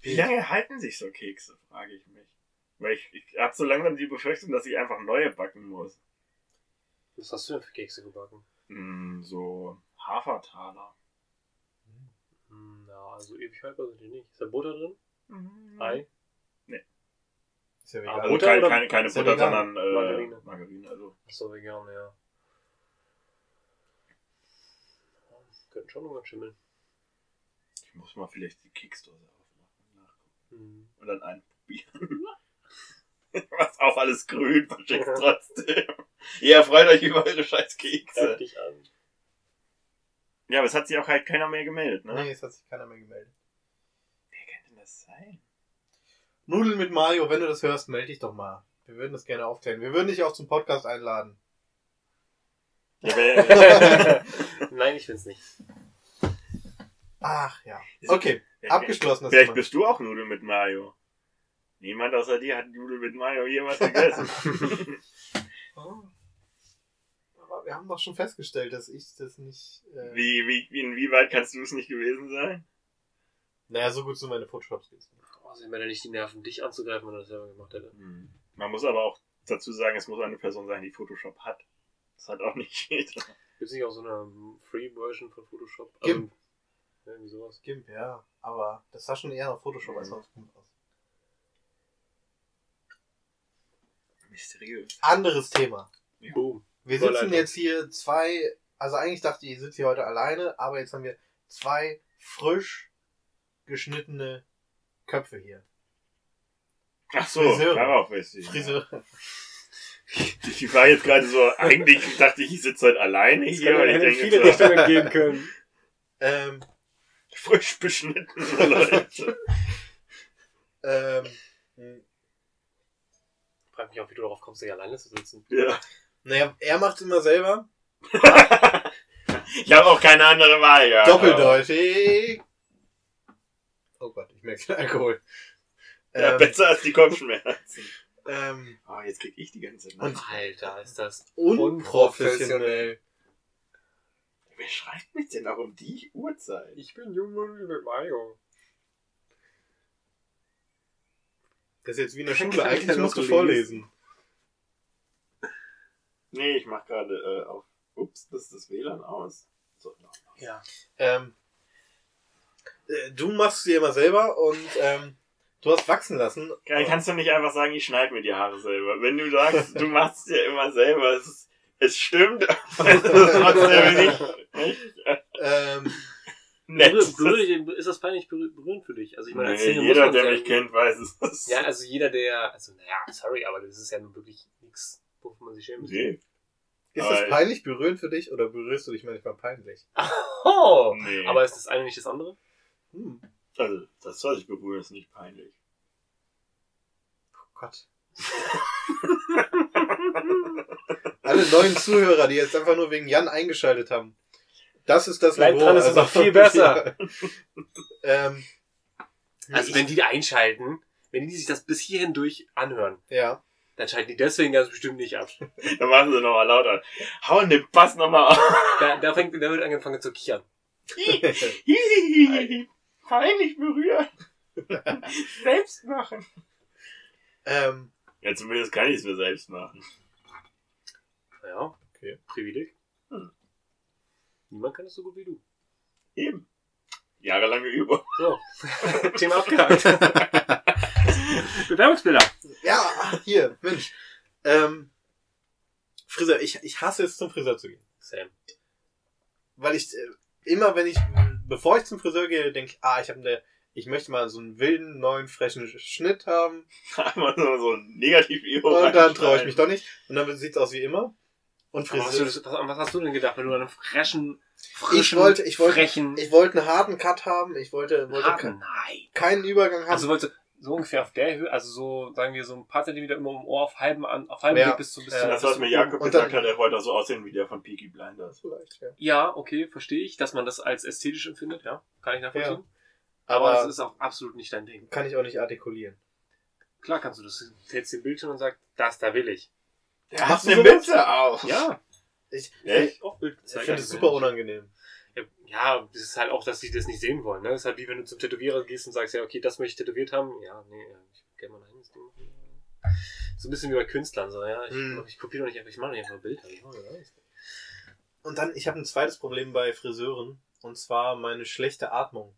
A: Wie lange halten sich so Kekse, frage ich mich. Weil ich, ich habe so langsam die Befürchtung, dass ich einfach neue backen muss.
C: Was hast du denn für Kekse gebacken?
A: Hm, so Hafertaler.
C: Hm, Na, also ewig haltbar sind die nicht. Ist da Butter drin?
A: Mhm.
C: Ei?
B: Ist ja
C: Aber
B: vegan.
A: Also
C: Butter
A: keine,
C: oder-
A: keine, keine
B: Ist ja
A: Butter,
B: vegan.
A: sondern äh,
C: Margarine.
A: Margarine. Also
C: Achso, vegan, ja. Könnten schon irgendwann schimmeln.
A: ich muss mal vielleicht die Keksdose. Nachgucken.
C: Hm.
A: Und dann einprobieren. <laughs> Was auf alles grün, verschickt trotzdem. Ihr freut euch über eure scheiß Kekse.
C: Dich an.
A: Ja, aber es hat sich auch halt keiner mehr gemeldet, ne?
B: Nee, es hat sich keiner mehr gemeldet.
A: Wer kann denn das sein?
B: Nudeln mit Mario, wenn du das hörst, melde dich doch mal. Wir würden das gerne aufklären. Wir würden dich auch zum Podcast einladen.
A: Ja, <laughs>
C: Nein, ich find's nicht.
B: Ach ja. Okay, abgeschlossen das
A: Vielleicht
B: Thema.
A: bist du auch Nudeln mit Mayo. Niemand außer dir hat Nudeln mit Mayo jemals gegessen. <laughs>
B: Oh. Aber wir haben doch schon festgestellt, dass ich das nicht. Äh,
A: wie, wie, inwieweit kannst du es nicht gewesen sein?
B: Naja, so gut sind meine Photoshop-Skills.
C: Also, ich meine nicht die Nerven, dich anzugreifen, wenn er das selber gemacht hätte.
A: Man muss aber auch dazu sagen, es muss eine Person sein, die Photoshop hat. Das hat auch nicht jeder.
C: Gibt es nicht auch so eine Free-Version von Photoshop?
B: Gibt.
C: Also, irgendwie sowas.
B: Gimp, ja. Aber das sah schon eher nach Photoshop als nach Gimp aus.
A: Mysteriös.
B: Anderes Thema.
C: Boom.
B: Wir sitzen
C: Überleitung.
B: jetzt hier zwei, also eigentlich dachte ich, ich sitze hier heute alleine, aber jetzt haben wir zwei frisch geschnittene Köpfe hier.
A: Ach so,
B: Friseure.
A: darauf ist sie.
B: Friseur. <laughs>
A: Ich war jetzt gerade so, eigentlich dachte ich, ich sitze heute alleine hier
C: kann
A: ich
C: ja
A: denke
C: viele
A: so,
C: Richtungen gehen können. <laughs>
B: Ähm,
A: frisch beschnittene Leute. <laughs>
B: ähm,
C: Frag mich auch, wie du darauf kommst, hier alleine zu sitzen.
A: ja.
B: naja, er macht es immer selber.
A: Ich habe auch keine andere Wahl, ja.
B: Doppeldeutig. Oh Gott, ich merke den Alkohol.
A: Ja,
B: Ähm,
A: besser als die Kopfschmerzen. <laughs>
B: ähm,
A: Oh, jetzt krieg ich die ganze Nacht.
B: Und-
C: Alter, ist das
B: unprofessionell.
A: Wer schreibt mich denn auch um die Uhrzeit?
C: Ich bin Junge mit Mario.
B: Das ist jetzt wie in der <laughs>
C: Kann
B: Schule.
C: der
B: Eigentlich
C: noch
B: musst du
C: lesen?
B: vorlesen.
A: Nee, ich mach gerade äh, auf. Ups, das ist das WLAN aus. So, no.
C: Ja.
B: Ähm, äh, du machst sie immer selber und ähm, du hast wachsen lassen.
A: Geil, kannst du nicht einfach sagen, ich schneide mir die Haare selber. Wenn du sagst, du machst es ja immer selber, ist, es es ist trotzdem nicht, <laughs> nicht
B: Ähm,
A: nett.
C: Berühr, berühr, ist das peinlich berühr- berührend für dich? Also ich meine,
A: Nee, jeder, der mich kennt, weiß es. <laughs>
C: Ja, also jeder, der, also naja, sorry, aber das ist ja nun wirklich nichts, wofür man sich schämen muss.
A: Nee.
B: ist
A: Aber-
B: das peinlich berührend für dich oder berührst du dich manchmal peinlich? <laughs>
C: Oh,
A: Nee.
C: aber ist das eine nicht das andere?
B: Hm,
A: Also, das, was ich berühre, ist nicht peinlich.
B: oh Gott. <laughs> Alle neuen Zuhörer, die jetzt einfach nur wegen Jan eingeschaltet haben. Das ist das
C: Bleibt
B: Niveau.
C: dran, es ist noch viel <laughs> besser.
B: ähm,
C: Also
B: ich-
C: wenn die da einschalten, wenn die sich das bis hierhin durch anhören,
B: Ja.
C: dann schalten die deswegen ganz bestimmt nicht ab. <laughs>
A: Dann machen sie nochmal lauter. Hauen den Bass nochmal auf.
C: Da, da fängt, da wird angefangen zu kichern.
A: Peinlich berühren. Selbst machen.
B: ähm,
A: Ja, zumindest kann ich es mir selbst machen.
C: Ja,
B: Okay.
C: Privileg.
A: Hm.
C: Niemand kann es so gut wie du.
A: Eben. Jahrelange Übung.
C: So, <laughs> Thema abgehakt. <laughs> Bewerbungsbilder.
B: ja, hier, Mensch. Ähm, Friseur, ich, ich hasse es, zum Friseur zu gehen.
C: Sam.
B: weil ich äh, immer, wenn ich, bevor ich zum Friseur gehe, denke ich, ah, ich habe eine, ich möchte mal so einen wilden, neuen, frischen Schnitt haben. <laughs>
A: Einmal so, so ein Negativ-Übung.
B: Und dann traue ich mich doch nicht. Und dann sieht's aus wie immer. Und
C: Was hast, du,
B: Friseur.
C: was, was hast du denn gedacht, wenn du einen frischen, frischen,
B: Ich wollte, ich wollte,
C: frechen,
B: ich wollte einen harten Cut haben. Ich wollte, wollte
C: harten, nein.
B: keinen Übergang haben.
C: Also wolltest du so ungefähr auf der Höhe, also so, sagen wir, so ein paar Zentimeter immer um Ohr auf halbem, an, auf halbem
B: Ja.
C: Weg bis zu, bis
B: Ja,
A: Das, was mir. Jakob
B: Und
A: gesagt
B: dann-
A: hat, er wollte so aussehen wie der von Peaky Blinders.
B: Vielleicht, ja.
C: Ja, okay, verstehe ich, dass man das als ästhetisch empfindet, ja. Kann ich nachvollziehen. Aber,
B: Aber
C: das ist auch absolut nicht dein Ding.
B: kann ich auch nicht artikulieren.
C: Klar kannst du das. Du hältst den Bildschirm und sagst, das da will ich.
A: Der hat eine? Mütze auf.
C: Ja.
B: Ich,
A: Echt?
C: Auch Bild
B: ich finde es super unangenehm.
C: Ja, das ist halt auch, dass die das nicht sehen wollen. Ne? Das ist halt wie wenn du zum Tätowierer gehst und sagst, ja, okay, das möchte ich tätowiert haben. Ja, nee, ich will gerne mal ein eigenes Ding machen. So ein bisschen wie bei Künstlern, so, ja. Ich,
B: Hm.
C: ich kopiere doch nicht einfach, ich mache nicht einfach. Ich mache das.
B: Und dann, ich habe ein zweites Problem bei Friseuren. Und zwar meine schlechte Atmung.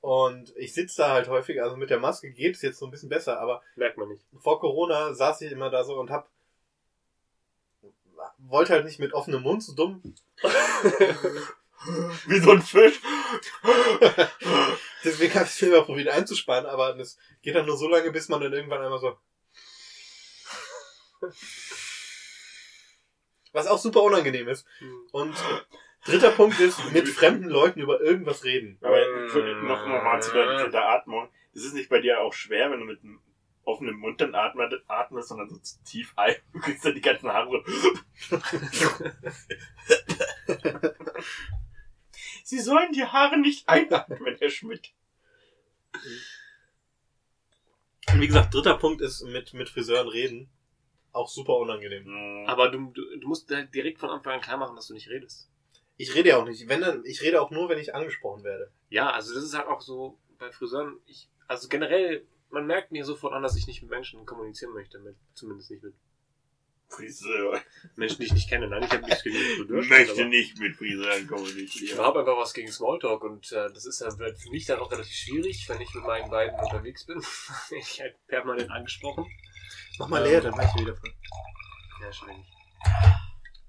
B: Und ich sitze da halt häufig, also mit der Maske geht es jetzt so ein bisschen besser, aber
C: Merkt man nicht.
B: vor Corona saß ich immer da so und hab wollte halt nicht mit offenem Mund so dumm. <laughs>
A: Wie so ein Fisch. <laughs>
B: Deswegen habe ich mir immer probiert einzusparen, aber das geht dann nur so lange, bis man dann irgendwann einmal so. <laughs> Was auch super unangenehm ist. Und dritter Punkt ist, mit fremden Leuten über irgendwas reden.
A: Aber noch, noch mal zu der, zu der Atmung. Das ist nicht bei dir auch schwer, wenn du mit einem offenen Mund dann atmet, atmest, sondern so tief ein, <laughs> du kriegst dann die ganzen Haare. Sie sollen die Haare nicht einatmen, Herr Schmidt.
B: Und wie gesagt, dritter Punkt ist, mit, mit Friseuren reden. Auch super unangenehm.
C: Aber du, du, du musst direkt von Anfang an klar machen, dass du nicht redest.
B: Ich rede ja auch nicht. Wenn dann, ich rede auch nur, wenn ich angesprochen werde.
C: Ja, also das ist halt auch so bei Friseuren, ich, also generell man merkt mir sofort an, dass ich nicht mit Menschen kommunizieren möchte. Mit, zumindest nicht mit
A: Friseur.
C: Menschen, die ich nicht kenne. Nein, ich habe nichts gegen Friseur.
A: Möchte nicht mit Friseuren kommunizieren.
C: Ich habe einfach was gegen Smalltalk und äh, das ist ja für mich dann auch relativ schwierig, wenn ich mit meinen beiden unterwegs bin. <laughs> ich halt permanent angesprochen.
B: Mach mal leer, dann mach ich wieder voll.
C: Ja, schon wenig.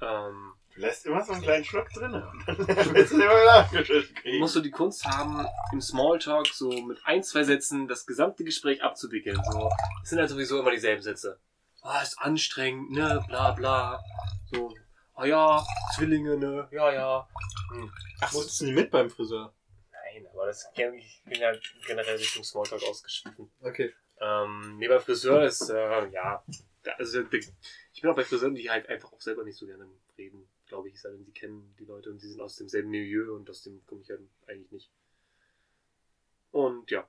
C: Ähm,
A: Du lässt immer so einen kleinen Schluck drin. Und <laughs> dann willst du immer nachgeschüttet kriegen.
C: musst du die Kunst haben, im Smalltalk so mit ein, zwei Sätzen das gesamte Gespräch abzuwickeln. So, es sind halt sowieso immer dieselben Sätze. Ah, ist anstrengend, ne, bla bla. So, ah ja, Zwillinge, ne, ja, ja. Hm.
B: Ach, sitzen die mit beim Friseur?
C: Nein, aber das ich bin ja generell Richtung Smalltalk ausgeschwiffen.
B: Okay.
C: Ähm, nee, beim Friseur ist, äh, ja, da- also ich bin auch bei Friseuren, die halt einfach auch selber nicht so gerne reden, glaube ich, es sei denn, sie kennen die Leute und sie sind aus demselben Milieu und aus dem komme ich halt eigentlich nicht. Und ja,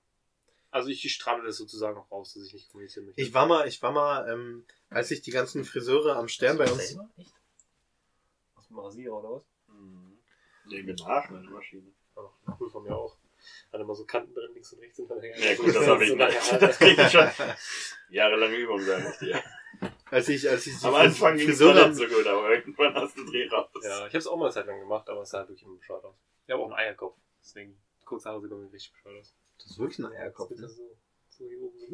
C: also ich strahle das sozusagen auch raus, dass ich nicht kommunizieren möchte.
B: Ich war mal, ich war mal, ähm, als ich die ganzen Friseure am Stern bei uns.
C: Selber? Echt? Aus dem Rasierer oder was?
A: Mhm. Nee, mit nach meine Maschine.
C: Ja, cool von mir auch. Hat immer so Kanten drin, links und rechts. Und dann
A: Ja gut, das habe ich
C: so
A: nicht. Das kriege ich schon. Jahrelange Übung, sag ich dir.
B: Als ich, als ich
A: Am Anfang ging es so gut, aber irgendwann hast du Dreh raus.
C: Ja, ich habe es auch mal eine Zeit lang gemacht, aber es sah halt wirklich immer bescheuert aus. Ich habe auch einen Eierkopf, deswegen kurze Haare sieht mir richtig bescheuert aus.
B: das ist wirklich ein Eierkopf.
C: Das
B: Ne?
C: so, so hier oben so.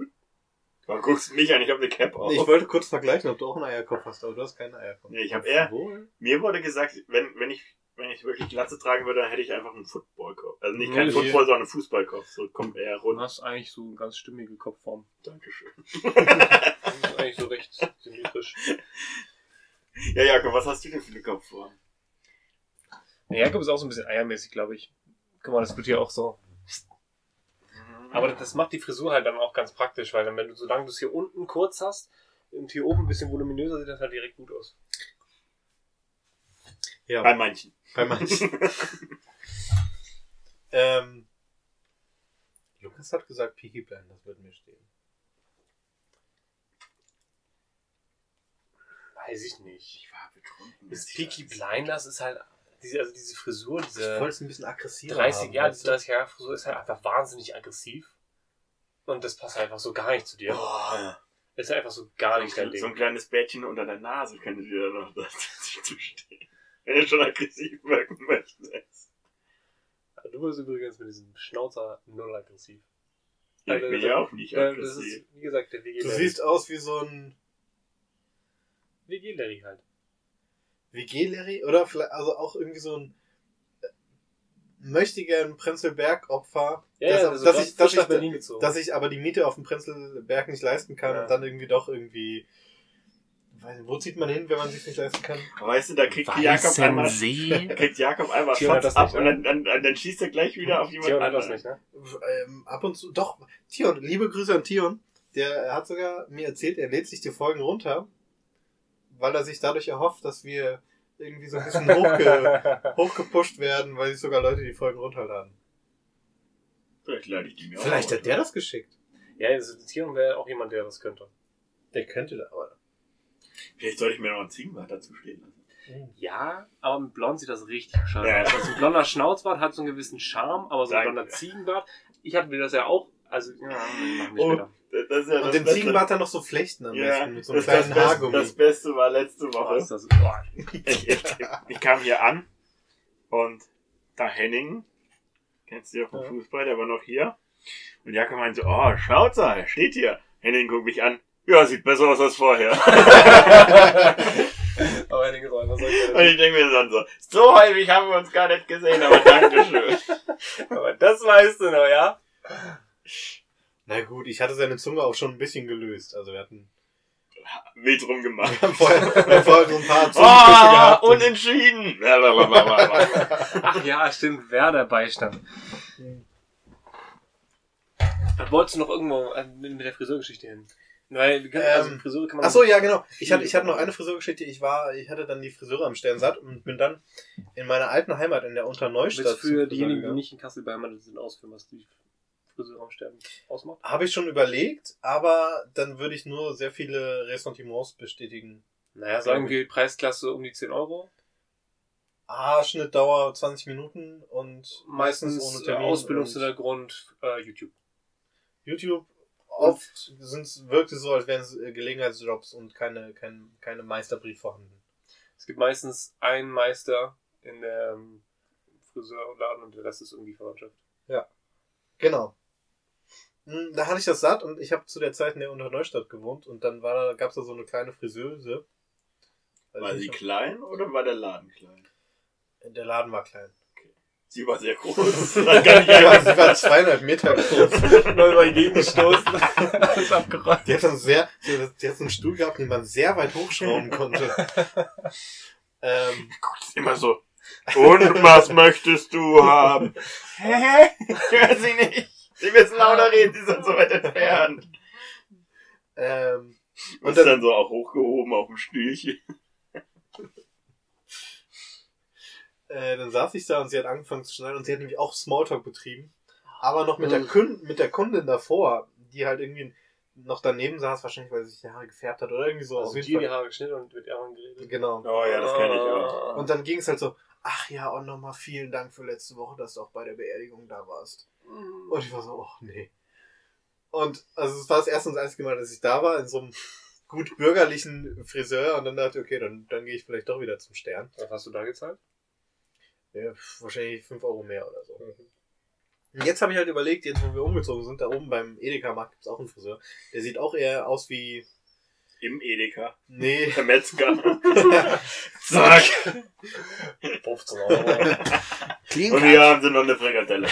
A: Warum guckst du mich an? Ich habe eine Cap auf.
B: Ich wollte kurz vergleichen, ob du auch einen Eierkopf hast, aber du hast keinen Eierkopf.
A: Nee, ich habe eher,
B: Wohl?
A: mir wurde gesagt, wenn, wenn ich, wenn ich wirklich Glatze tragen würde, dann hätte ich einfach einen Footballkopf. Also nicht keinen
C: nee.
A: Football, sondern einen Fußballkopf. So kommt eher
C: Du
A: rund.
C: hast eigentlich so eine ganz stimmige Kopfform.
A: Dankeschön. <laughs>
C: Das ist eigentlich so recht symmetrisch.
A: Ja, Jakob, was hast du denn für eine Kopfform?
C: Ja, Jakob ist auch so ein bisschen eiermäßig, glaube ich. Guck mal, das wird hier auch so. Aber das macht die Frisur halt dann auch ganz praktisch, weil dann, wenn du, solange du es hier unten kurz hast und hier oben ein bisschen voluminöser, sieht das halt direkt gut aus.
B: Ja,
A: Bei manchen.
B: bei manchen. <laughs> ähm, Lukas hat gesagt, Peaky Blinders wird mir stehen.
C: Weiß ich nicht.
A: Ich war betrunken.
C: Das Peaky Blinders ist halt, diese, also diese Frisur,
B: Ich
C: diese
B: wollte es ein bisschen aggressiver
C: 30
B: haben,
C: diese
B: du?
C: 30 Jahre Frisur ist halt einfach wahnsinnig aggressiv. Und das passt einfach so gar nicht zu dir.
A: Boah.
C: Das ist einfach so gar nicht
A: so,
C: dein
A: ein- so ein
C: Ding.
A: kleines Bärtchen unter der Nase könnte dir da noch <laughs> das zustehen. Wenn du schon aggressiv wirken möchtest.
C: Du bist übrigens mit diesem Schnauzer null aggressiv.
A: Ich
C: Also,
A: bin ja auch nicht
C: Äh, das
A: aggressiv.
C: ist, wie gesagt, der WG
B: Du siehst aus wie so ein
C: WG Larry halt.
B: WG-Larry oder vielleicht also auch irgendwie so ein äh, möchtegern Prenzlberg-Opfer,
C: Ja,
B: dass,
C: ja, also
B: ich, ich, dass ich aber die Miete auf dem Prenzlberg nicht leisten kann
C: Ja.
B: und dann irgendwie doch irgendwie weiß nicht, wo zieht man hin, wenn man sich nicht leisten kann?
A: Weißt du, da kriegt Jakob einmal, da
C: See. <laughs>
A: kriegt Jakob einmal
C: Tion hat
A: Shots
C: das
A: ab
C: nicht,
A: und
C: ne?
A: dann, dann, dann, dann schießt er gleich wieder auf jemanden
C: Tion hat das nicht, ne?
B: Ähm, ab und zu, doch, Tion, liebe Grüße an Tion. Der hat sogar mir erzählt, er lädt sich die Folgen runter, weil er sich dadurch erhofft, dass wir irgendwie so ein bisschen <laughs> hochge hochgepusht werden, weil sich sogar Leute die Folgen runterladen.
A: Vielleicht lade ich die mir
B: Vielleicht
A: auch
B: hat der das geschickt.
C: Ja, also Tion wäre auch jemand, der das könnte.
B: Der könnte da, aber.
A: Vielleicht sollte ich mir noch einen Ziegenbart dazu stehen lassen.
C: Ja, aber mit Blond sieht das richtig schade
A: Ja.
C: aus. Also ein blonder Schnauzbart hat so einen gewissen Charme, aber so ein
A: Danke.
C: blonder Ziegenbart. Ich hatte mir das ja auch, also, ja, machen wir
A: Oh,
C: später.
A: Das das ist ja
B: Und
A: das Beste.
B: Ziegenbart dann noch so flechten am
A: Ja,
B: besten, mit so einem
A: das, das,
B: kleinen
A: Beste,
B: Haargummi.
A: das Beste war letzte
C: Oh,
A: Woche.
C: ist das, boah.
A: Ich, <laughs> ich, ich kam hier an und da Henning, kennst du ja vom
C: Ja.
A: Fußball, der war noch hier. Und Jakob meinte so, oh, Schnauzer, er steht hier. Henning guckt mich an. Ja, sieht besser aus als vorher. <laughs>
C: aber einfach so.
A: Und ich denke mir dann so, so häufig haben wir uns gar nicht gesehen, aber Dankeschön. <laughs>
C: Aber das weißt du noch, ja?
B: Na gut, ich hatte seine Zunge auch schon ein bisschen gelöst. Also wir hatten
A: Wild rumgemacht.
B: vorher, wir haben vorher so ein paar <laughs> Zungenküsse
A: Oh,
B: gehabt. und-
A: unentschieden.
C: Ach ja, stimmt, Werder Beistand. Wolltest du noch irgendwo äh, mit der Friseurgeschichte hin? Weil, also
B: Ähm,
C: kann man.
B: Ach so, ja, genau. Ich hatte, ich hatte noch eine Friseurgeschichte. Ich war, ich hatte dann die Friseure am Stern satt und bin dann in meiner alten Heimat in der Unterneustadt.
C: Willst für diejenigen, die nicht in Kassel beheimatet sind, ausführen, was die Friseur am Sterben ausmacht?
B: Habe ich schon überlegt, aber dann würde ich nur sehr viele Ressentiments bestätigen.
C: Naja, sagen wir Preisklasse um die 10 Euro.
B: Haarschnittdauer 20 Minuten und
C: Meistens
B: ohne
C: äh,
B: Termin und
C: Ausbildungshintergrund äh, YouTube.
B: YouTube oft sind's, wirkt es so, als wären es äh, Gelegenheitsjobs und keine, kein, keine Meisterbrief vorhanden.
C: Es gibt meistens einen Meister in der Friseurladen und der Rest ist irgendwie Verwandtschaft.
B: Genau. Hm, Da hatte ich das satt und ich habe zu der Zeit in der Unterneustadt gewohnt und dann war da, gab's da so eine kleine Friseuse.
A: War sie klein oder war der Laden klein?
B: Der Laden war klein.
A: Sie war sehr groß.
B: Die war, zweieinhalb Meter groß.
C: Neu mal gegengestoßen. Alles abgeräumt.
B: Die hat dann sehr, die hat, die hat so einen Stuhl gehabt, den man sehr weit hochschrauben konnte. ähm,
A: immer so. Und was möchtest du haben? Hä? Ich höre sie nicht. Sie müssen lauter reden, sie sind so weit entfernt.
B: ähm,
A: Und dann-
B: dann
A: so auch hochgehoben auf dem Stühlchen.
B: Äh, dann saß ich da und sie hat angefangen zu schneiden und sie hat nämlich auch Smalltalk betrieben. Aber noch mit der,
C: Mhm.
B: Kün mit der Kundin davor, die halt irgendwie noch daneben saß, wahrscheinlich weil sie sich die Haare gefärbt hat oder irgendwie so.
C: Also die die. Haare geschnitten und mit Aaron geredet.
B: Genau.
A: Oh ja, das kenne ich auch.
B: Und dann ging es halt so, ach ja, und nochmal vielen Dank für letzte Woche, dass du auch bei der Beerdigung da warst. Und ich war so, oh nee. Und also es war das erste und das einzige Mal, dass ich da war, in so einem gut bürgerlichen Friseur und dann dachte ich, okay, dann, dann gehe ich vielleicht doch wieder zum Stern.
C: Was hast du da gezahlt?
B: Ja, wahrscheinlich 5 Euro mehr oder so. Und jetzt habe ich halt überlegt, jetzt wo wir umgezogen sind, da oben beim Edeka-Markt gibt's auch einen Friseur. Der sieht auch eher aus wie.
A: Im Edeka.
B: Nee. <laughs>
A: Der Metzger. <laughs> Zack.
C: 15 Euro.
A: Und hier haben sie noch eine Frikadelle.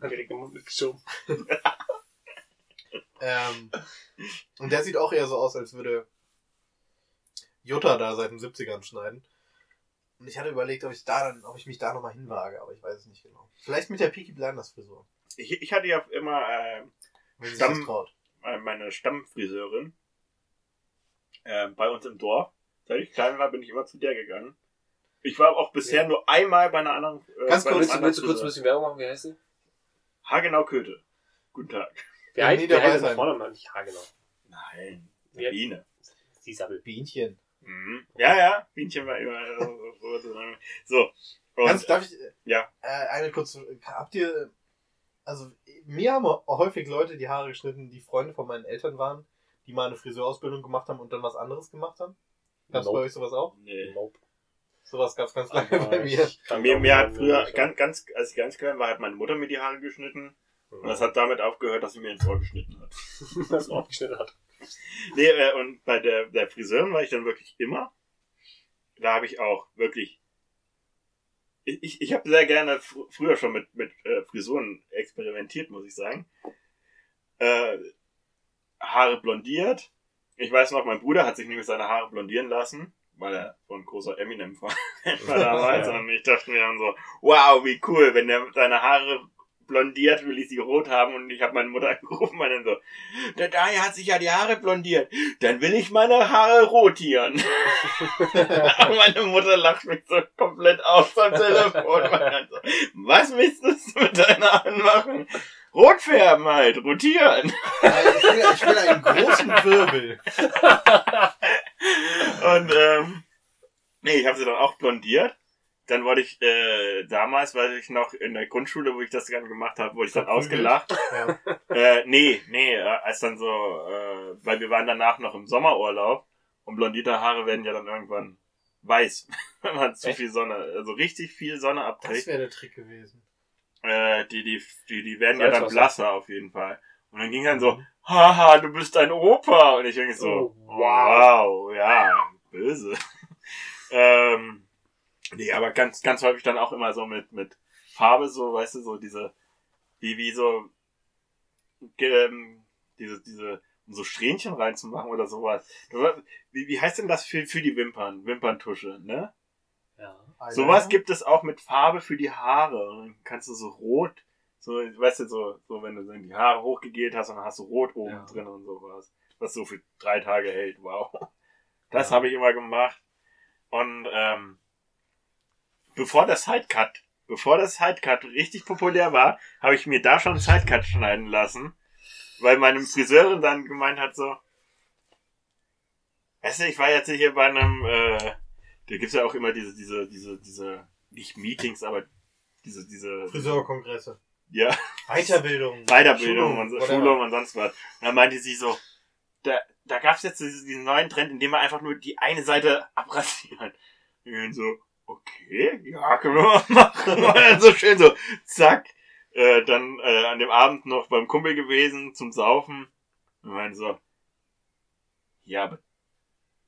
A: <laughs>
C: Mitgeschoben.
B: ähm, und der sieht auch eher so aus, als würde Jutta da seit den 70ern schneiden. Und ich hatte überlegt, ob ich da dann, ob ich mich da nochmal hinwage, aber ich weiß es nicht genau. Vielleicht mit der Peaky Blinders Frisur.
A: Ich, ich hatte ja immer äh,
B: Wenn sie sich
A: Stamm- meine Stammfriseurin äh, bei uns im Dorf. Seit ich klein war, bin ich immer zu der gegangen. Ich war auch bisher
B: Ja.
A: nur einmal bei einer anderen. Äh,
B: Ganz kurz,
C: Willst willst du kurz ein bisschen Werbung machen? Wie heißt sie?
A: Hagenau Köthe. Guten Tag.
C: Wer
B: Ja,
C: heißt, wer heißt Vornamen? Nicht Hagenau.
A: Nein. Sabine.
C: Die Sabbel.
B: Bienchen.
A: Mhm. Ja, ja. Bienchen war immer so. so. Und,
B: Ganz, darf ich, äh,
A: ja.
B: äh, eine kurze, habt ihr, also, mir haben häufig Leute die Haare geschnitten, die Freunde von meinen Eltern waren, die mal eine Friseurausbildung gemacht haben und dann was anderes gemacht haben? Gab's
C: Nope.
B: bei euch sowas auch?
A: nee.
C: Nope.
B: Sowas gab's ganz lange
C: Aber
B: bei mir.
C: kann
A: Mir, mir hat früher, ganz, ganz, als ich ganz klein war, hat meine Mutter mir die Haare geschnitten. Und
C: Mhm.
A: das hat damit aufgehört, dass sie mir ins Ohr geschnitten hat. <laughs>
C: das aufgeschnitten hat.
A: Nee, äh, und bei der, der Friseurin war ich dann wirklich immer. Da habe ich auch wirklich. Ich, ich, ich habe sehr gerne fr früher schon mit, mit äh, Frisuren experimentiert, muss ich sagen. Äh, Haare blondiert. Ich weiß noch, mein Bruder hat sich nämlich seine Haare blondieren lassen, weil er so ein großer Eminem-Fan <laughs> war damals.
C: Ja.
A: Und ich dachte mir dann so, wow, wie cool, wenn der seine Haare blondiert, will ich sie rot haben. Und ich habe meine Mutter <laughs> angerufen und dann so, der Daniel hat sich ja die Haare blondiert. Dann will ich meine Haare rotieren. <laughs> Meine Mutter lacht mich so komplett aus am Telefon. Und dann so, Was willst du mit deinen Haaren machen? Rot färben halt, rotieren.
B: Ich will, ich will einen großen Wirbel.
A: Und ähm, nee, ich habe sie dann auch blondiert. Dann wurde ich äh, damals, weiß ich noch, in der Grundschule, wo ich das dann gemacht habe, wurde ich dann ausgelacht.
B: Ja. <laughs>
A: Äh, nee, nee, äh, als dann so, äh, weil wir waren danach noch im Sommerurlaub und blondierte Haare werden ja dann irgendwann weiß, <laughs> wenn man zu
C: Echt?
A: viel Sonne, also richtig viel Sonne
B: Das
A: abträgt.
B: wäre der Trick gewesen.
A: Äh, die, die, die, die werden ja dann blasser auf jeden Fall. Und dann ging dann so, haha, du bist ein Opa. Und ich denke so,
C: Oh,
A: wow, ja, böse. <laughs> ähm, nee, aber ganz, ganz häufig dann auch immer so mit, mit Farbe, so, weißt du, so diese, wie, wie so, ähm, diese, diese, um so Strähnchen reinzumachen oder sowas. Wie, wie heißt denn das für, für die Wimpern? Wimperntusche, ne?
C: Ja.
A: Sowas gibt es auch mit Farbe für die Haare. Und dann kannst du so rot, so, weißt du, so, so wenn du so die Haare hochgegelt hast und dann hast du rot oben
C: Ja.
A: drin und sowas. Was so für drei Tage hält. Wow. Das
B: Ja.
A: habe ich immer gemacht. Und ähm, bevor der Sidecut, bevor der Sidecut richtig populär war, habe ich mir da schon Sidecut schneiden lassen. Weil meine Friseurin dann gemeint hat so, weißt du, ich war jetzt hier bei einem, äh, da gibt's ja auch immer diese, diese, diese, diese, nicht Meetings, aber diese, diese,
B: Friseurkongresse.
A: ja,
B: Weiterbildung.
A: Weiterbildung und so. Schulung und sonst was. Und dann meinte sie so, da, da gab's jetzt diesen neuen Trend, in dem wir einfach nur die eine Seite <laughs> abrasieren. Und so, okay, ja, können wir <laughs> mal machen. Und dann so schön so, zack. Äh, dann äh, an dem Abend noch beim Kumpel gewesen zum Saufen. Und meinte so, ja, aber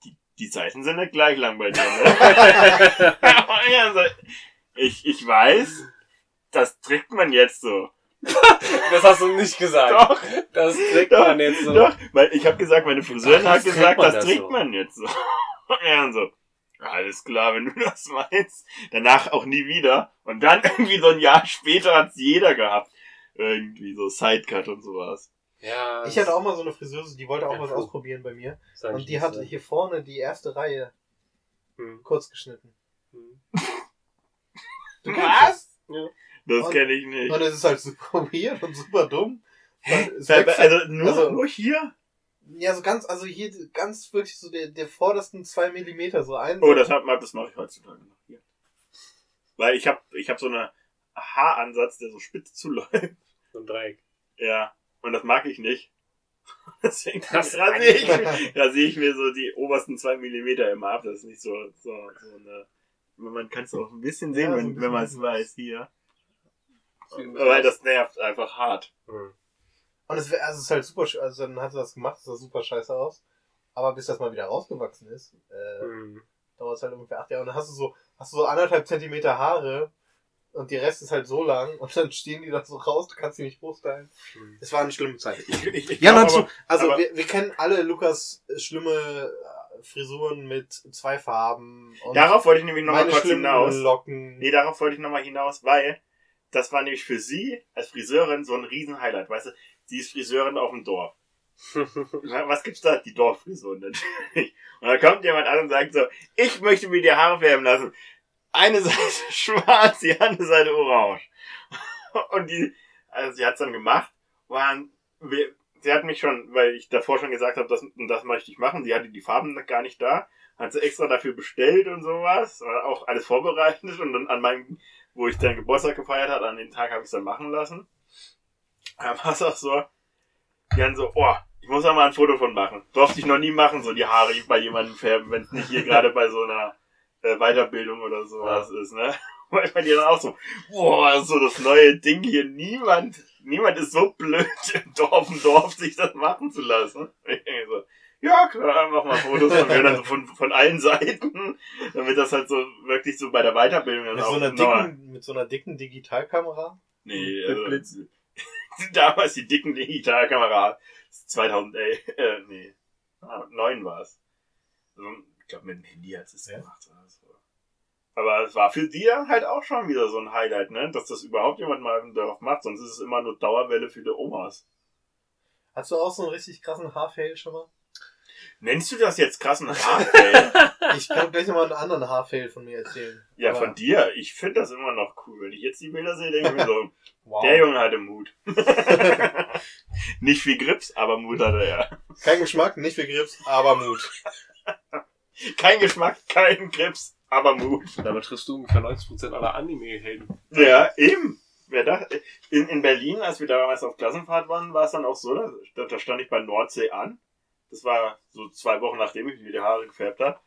A: die, die Seiten sind nicht gleich lang bei dir, ne? <laughs> ja, so, ich, ich weiß, das trägt man jetzt so.
C: Das hast du nicht gesagt.
A: Doch,
C: Das trägt
A: Doch,
C: man jetzt so.
A: doch, weil ich habe gesagt, meine Friseurin
C: Ach,
A: hat gesagt, das trägt
C: so.
A: man jetzt so. <laughs> ja, und so. Alles klar, wenn du <laughs> das meinst. Danach auch nie wieder. Und dann <laughs> irgendwie so ein Jahr später hat's jeder gehabt. Irgendwie so Sidecut und sowas.
C: Ja.
B: Ich hatte auch mal so eine Friseuse, die wollte auch was ausprobieren bei mir. Und die hatte hier vorne die erste Reihe
C: Hm.
B: kurz geschnitten.
C: Hm. <laughs>
B: Du kennst
C: Ja.
A: Das kenne ich nicht.
B: Und es ist halt super weird und super dumm.
A: Hä? Also
B: halt-
A: nur,
B: also-
A: nur hier?
B: Ja, so ganz, also hier ganz wirklich so der, der vordersten zwei Millimeter so ein.
A: Oh, das, hat, das mache ich heutzutage noch hier. Weil ich habe ich hab so einen Haaransatz, der so spitz zuläuft.
C: So ein Dreieck.
A: Ja. Und das mag ich nicht. Deswegen <laughs>
C: Das-
A: rasiere ich, rasiere ich mir so die obersten zwei Millimeter immer ab. Das ist nicht so, so, so eine. Man kann es auch ein bisschen sehen,
B: Ja, so
A: wenn, wenn man es weiß hier. Weil das nervt einfach hart.
C: Hm.
B: Und es, also es ist halt super, also dann hat sie das gemacht, es sah super scheiße aus. Aber bis das mal wieder rausgewachsen ist, äh,
C: Hm.
B: dauert es halt ungefähr acht Jahre. Und dann hast du so, hast du so anderthalb Zentimeter Haare und die Rest ist halt so lang <laughs> und dann stehen die da so raus, du kannst sie nicht hochstylen.
C: Hm.
B: Es war eine schlimme Zeit. <laughs>
A: Ich, ich, ich
B: Ja,
A: glaub
B: dazu,
A: aber-
B: also
A: aber-
B: wir, wir kennen alle Lukas äh, schlimme äh, Frisuren mit zwei Farben und
A: Darauf wollte ich nämlich nochmal kurz hinaus.
B: Locken.
A: Nee, darauf wollte ich nochmal hinaus, weil das war nämlich für sie als Friseurin so ein Riesen-Highlight, weißt du? Sie ist Friseurin auf dem Dorf. <laughs> Was gibt's da? Die Dorffrisuren natürlich. Und dann kommt jemand an und sagt so, ich möchte mir die Haare färben lassen. Eine Seite <laughs> schwarz, die andere Seite orange. <laughs> Und die, also sie hat's dann gemacht. Und wir, sie hat mich schon, weil ich davor schon gesagt habe, das, das möchte ich machen, sie hatte die Farben gar nicht da, hat sie extra dafür bestellt und sowas, auch alles vorbereitet und dann an meinem, wo ich dann Geburtstag gefeiert hat, an den Tag habe ich dann machen lassen. Dann war es auch so, die dann so, oh, ich muss da mal ein Foto von machen. Durfte ich noch nie machen, so die Haare bei jemandem färben, wenn es nicht hier <laughs> gerade bei so einer äh, Weiterbildung oder sowas ist, ne? <laughs> Weil bei dir dann auch so, boah, so das neue Ding hier. Niemand, niemand ist so blöd im Dorf, im Dorf, sich das machen zu lassen. <laughs> Ich so, ja klar, mach mal Fotos von mir dann so von, von allen Seiten, damit das halt so wirklich so bei der Weiterbildung dann
B: Mit
A: auch
B: so, einer dicken, mit so einer dicken Digitalkamera.
A: Nee,
C: Mit
A: also,
C: Blitz. <laughs>
A: damals die dicken Digitalkamera. 2011, äh, nee, ah, 9 war es. Also, ich glaube, mit dem Handy hat es
B: Ja.
A: gemacht oder so. Aber es war für die dann halt auch schon wieder so ein Highlight, ne? Dass das überhaupt jemand mal Dorf macht, sonst ist es immer nur Dauerwelle für die Omas.
B: Hast du auch so einen richtig krassen Haarfail schon mal?
A: Nennst du das jetzt krassen <laughs> Haarfell?
B: Ich kann gleich nochmal einen anderen Haarfail von mir erzählen.
A: ja,
B: Aber-
A: von dir. Ich finde das immer noch cool. Wenn ich jetzt die Bilder sehe, denke ich mir so, <laughs>
B: Wow.
A: der Junge hatte Mut. <laughs> Nicht wie Grips, aber Mut hatte er.
B: Kein Geschmack, nicht viel Grips, aber Mut.
A: Kein Geschmack, kein Grips, aber Mut.
C: Damit triffst du ungefähr 90% aller Anime-Helden.
A: Ja, eben. Wer dachte, in, in Berlin, als wir damals auf Klassenfahrt waren, war es dann auch so, da, da stand ich bei Nordsee an. Das war so zwei Wochen nachdem ich mir die Haare gefärbt habe.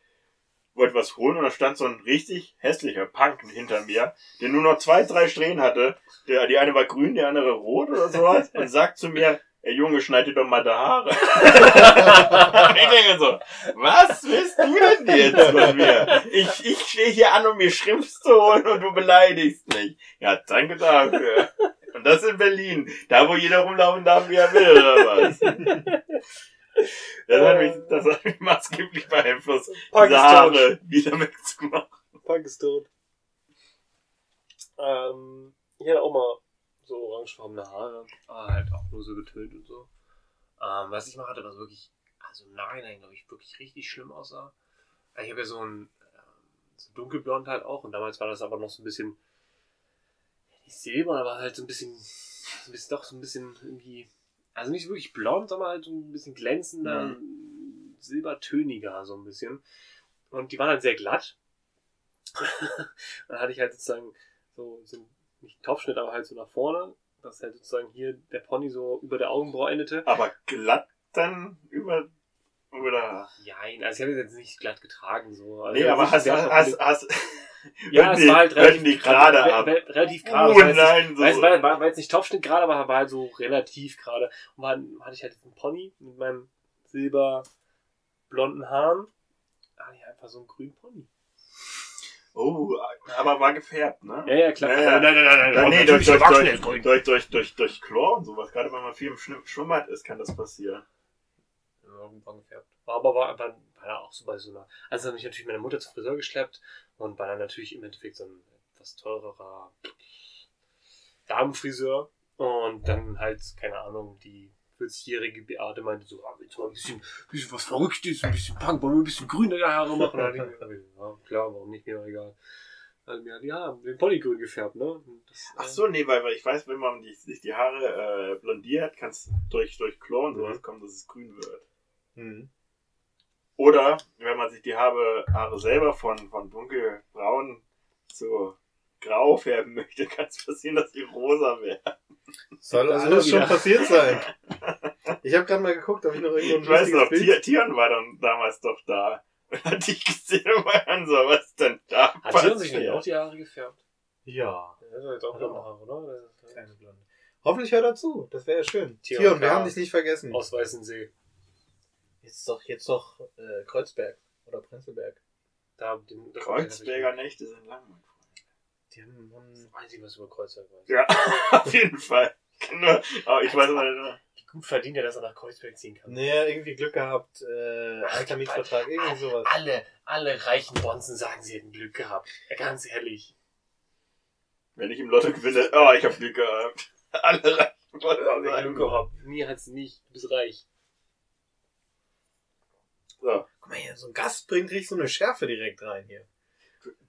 A: Wollte was holen und da stand so ein richtig hässlicher Punk hinter mir, der nur noch zwei, drei Strähnen hatte. Der, die eine war grün, die andere rot oder sowas. Und sagt zu mir, ey Junge, schneid dir doch mal die Haare. <laughs> ich denke so, was willst du denn jetzt von mir? Ich, ich stehe hier an, um mir Schrift zu holen und du beleidigst mich. Ja, danke dafür. Und das in Berlin. Da, wo jeder rumlaufen darf, wie er will, oder was? <laughs> Das hat mich, das hat mich maßgeblich beeinflusst,
C: Punk
A: diese. Haare wieder wegzumachen.
C: Punk ist tot. Ähm, ich hatte auch mal so orangefarbene Haare, aber halt auch nur so getönt und so. Ähm, was ich mal hatte, was wirklich, also im Nachhinein, glaube ich, wirklich richtig schlimm aussah. Ich habe ja so ein ähm, so dunkelblond halt auch und damals war das aber noch so ein bisschen nicht silber, aber halt so ein bisschen, so ein bisschen doch so ein bisschen irgendwie, also nicht wirklich blond, sondern halt so ein bisschen glänzender, silbertöniger so ein bisschen. Und die waren halt sehr glatt. <laughs> dann hatte ich halt sozusagen so, so nicht Topfschnitt, aber halt so nach vorne. dass halt sozusagen hier der Pony so über der Augenbraue endete.
A: Aber glatt dann über, oder?
C: Nein, also ich habe jetzt nicht glatt getragen, so. Also
A: Nee, aber hast, hast, hast, hast,
C: ja, es
A: die-
C: war halt relativ
A: gerade
C: re-
A: ab.
C: re- Relativ gerade.
A: Oh
C: das heißt,
A: nein, so.
C: Weil es war, war, war jetzt nicht Topfschnitt gerade, aber war halt so relativ gerade. Und war, hatte ich halt einen Pony mit meinem silberblonden Haaren. Ah, ja, einfach so einen grünen Pony.
A: Oh, aber war gefärbt, ne?
C: Ja, ja, klar.
A: Ja, ja.
C: Nein, nein, nein,
A: Ja, nee, durch, durch, durch, durch, durch, durch, durch Chlor und sowas. Gerade wenn man viel im Schwimmbad ist, kann das passieren.
C: Ja, irgendwann gefärbt. War aber war, war, war auch so bei so einer. Also hat mich natürlich meine Mutter zum Friseur geschleppt und war dann natürlich im Endeffekt so ein etwas teurerer Damenfriseur. Und dann halt, keine Ahnung, die 40-jährige Beate meinte so, ah, willst du mal ein bisschen, bisschen was Verrücktes, ein bisschen Punk, wollen wir ein bisschen grüne Haare machen? Und dann hab ich mir, <laughs> ja, klar, warum nicht, mir doch egal. Also mir Haare, den Pony grün gefärbt, ne? Das,
A: Ach so, nee, weil, weil ich weiß, wenn man die, sich die Haare äh, blondiert, kann es durch, durch Chlor und sowas kommen, dass es grün wird.
B: Mhm.
A: Oder wenn man sich die Haare, Haare selber von, von dunkelbraun zu grau färben möchte, <laughs> kann es passieren, dass die rosa werden.
B: Soll
C: Das
B: alles
C: ist
B: schon passiert sein. <laughs> Ich habe gerade mal geguckt, ob ich noch irgendwo ein
A: Ich weiß noch,
B: Bild...
A: Tion war dann damals doch da. Und <laughs> hat dich gesehen und war dann so, was ist denn da?
C: Hat sie sich nicht auch die Haare gefärbt?
B: Ja,
C: Das ist jetzt auch blonde Haare, oder?
B: Kleine Blonde. Hoffentlich hört er zu. Das wäre ja schön.
C: Tion
B: Tion, wir haben dich nicht vergessen.
C: Aus Weißensee.
B: Jetzt doch, jetzt doch äh, Kreuzberg oder Prenzlberg.
C: Da, den, da
A: Kreuzberger Nächte sind lang. mein Freund.
B: Die haben, haben
C: Weiß ich, was über Kreuzberg weiß.
A: Ja, <laughs> auf jeden Fall. Nur, aber ich weiß mal nicht.
C: Wie gut verdient er, dass er nach Kreuzberg ziehen kann.
B: naja, irgendwie Glück gehabt, äh, alter Mietvertrag, irgendwie sowas.
C: Alle, alle reichen Bonzen sagen, sie hätten Glück gehabt. Ganz ehrlich.
A: Wenn ich im Lotto gewinne, oh, ich hab Glück gehabt. <laughs> Alle reichen
C: Glück
A: sagen.
C: gehabt. Mir hat's nicht. Du bist reich.
A: So.
B: Guck mal hier, so ein Gast bringt richtig so eine Schärfe direkt rein hier.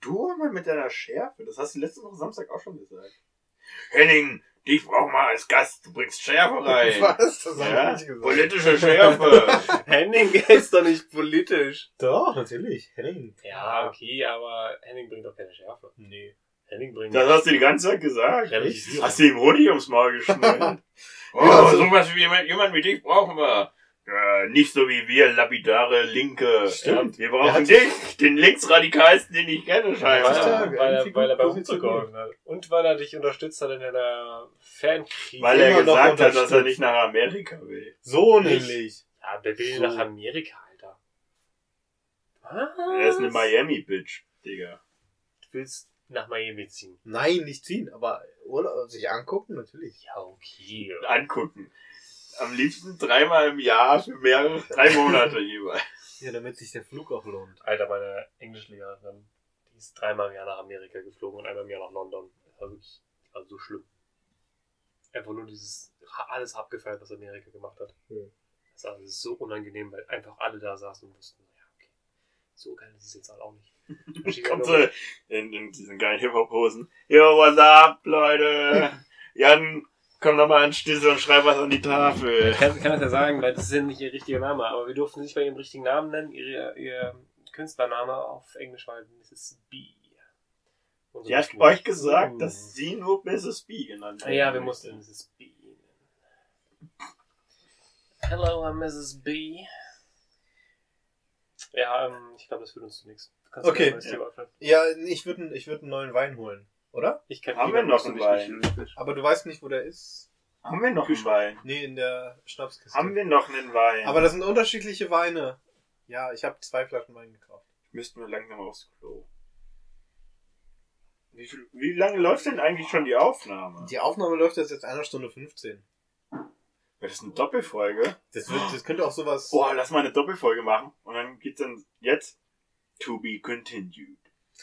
A: Du mal mit deiner Schärfe, das hast du letzte Woche Samstag auch schon gesagt. Henning, dich brauch mal als Gast, du bringst Schärfe rein. <laughs>
B: Was? Das hab
A: Ja,
B: ich nicht gesagt.
A: politische <laughs> Schärfe.
C: Henning ist doch nicht politisch.
B: Doch, natürlich. Henning.
C: Ja, okay, aber Henning bringt doch keine Schärfe.
B: Nee.
C: Henning bringt
A: Das hast du die ganze Zeit gesagt.
C: Relativierung.
A: Hast du ihm Honig ums Maul geschnallt? <laughs> oh,
B: Ja, also-
A: sowas wie jemand, jemand wie dich brauchen wir. Ja, nicht so wie wir, lapidare Linke.
B: Stimmt.
A: Wir
B: Der
A: brauchen dich, den linksradikalsten, den ich kenne, scheinbar.
B: Ja,
C: weil, er, weil er bei geholfen hat. Und weil er dich unterstützt hat in deiner Fankrieg.
A: Weil er gesagt hat, dass er nicht nach Amerika will.
B: So
C: Nicht.
B: nämlich.
C: Ja, wer will
A: So.
C: nach Amerika, Alter? Was?
A: Er ist eine Miami-Bitch, Digga.
C: Du willst nach Miami ziehen.
B: Nein, nicht ziehen, aber Urlaub, sich angucken, natürlich.
C: Ja, okay.
A: Angucken. Am liebsten dreimal im Jahr für mehrere, drei Monate jeweils. <laughs>
B: Ja, damit sich der Flug auch lohnt.
C: Alter, meine Englischlehrerin, die ist dreimal im Jahr nach Amerika geflogen und einmal im Jahr nach London. Das war wirklich das war so schlimm. Einfach nur dieses alles abgefeiert, was Amerika gemacht hat.
B: Hm.
C: Das war so unangenehm, weil einfach alle da saßen und wussten, ja, okay, so geil ist es jetzt halt auch nicht. <laughs>
A: Kommt so in, in diesen geilen Hip-Hop-Hosen. Yo, what's up, Leute? <laughs> Jan, komm doch mal an den Schlüssel und schreib was an die Tafel.
C: Ich kann, kann das ja sagen, weil das ist ja nicht ihr richtiger Name, aber wir durften nicht bei ihrem richtigen Namen nennen. Ihr, ihr Künstlername auf Englisch war Mrs. B.
A: Die hat euch gesagt,
C: Uh.
A: dass sie nur Mrs. B genannt
C: Ah
A: hat.
C: Ja, wir mussten Mrs. B nennen. Hello, I'm Mrs. B. Ja, ähm, ich glaube, das führt uns zu nichts. Du kannst
B: Okay.
C: öffnen.
B: Ja, ich würde ich würd einen neuen Wein holen, oder?
C: Ich kenn
A: Haben wir noch einen
C: nicht.
A: Wein?
B: Aber du weißt nicht, wo der ist.
A: Haben wir noch einen Wein?
B: Nee, in der Schnapskiste.
A: Haben wir noch einen Wein?
B: Aber das sind unterschiedliche Weine. Ja, ich habe zwei Flaschen Wein gekauft.
A: müssten wir langsam aufs Klo. Wie, viel, wie lange läuft denn eigentlich schon die Aufnahme?
B: Die Aufnahme läuft jetzt jetzt einer Stunde 15.
A: Das ist eine Doppelfolge.
B: Das, wird, das könnte auch sowas.
A: Boah, lass mal eine Doppelfolge machen. Und dann geht's dann jetzt to be continued.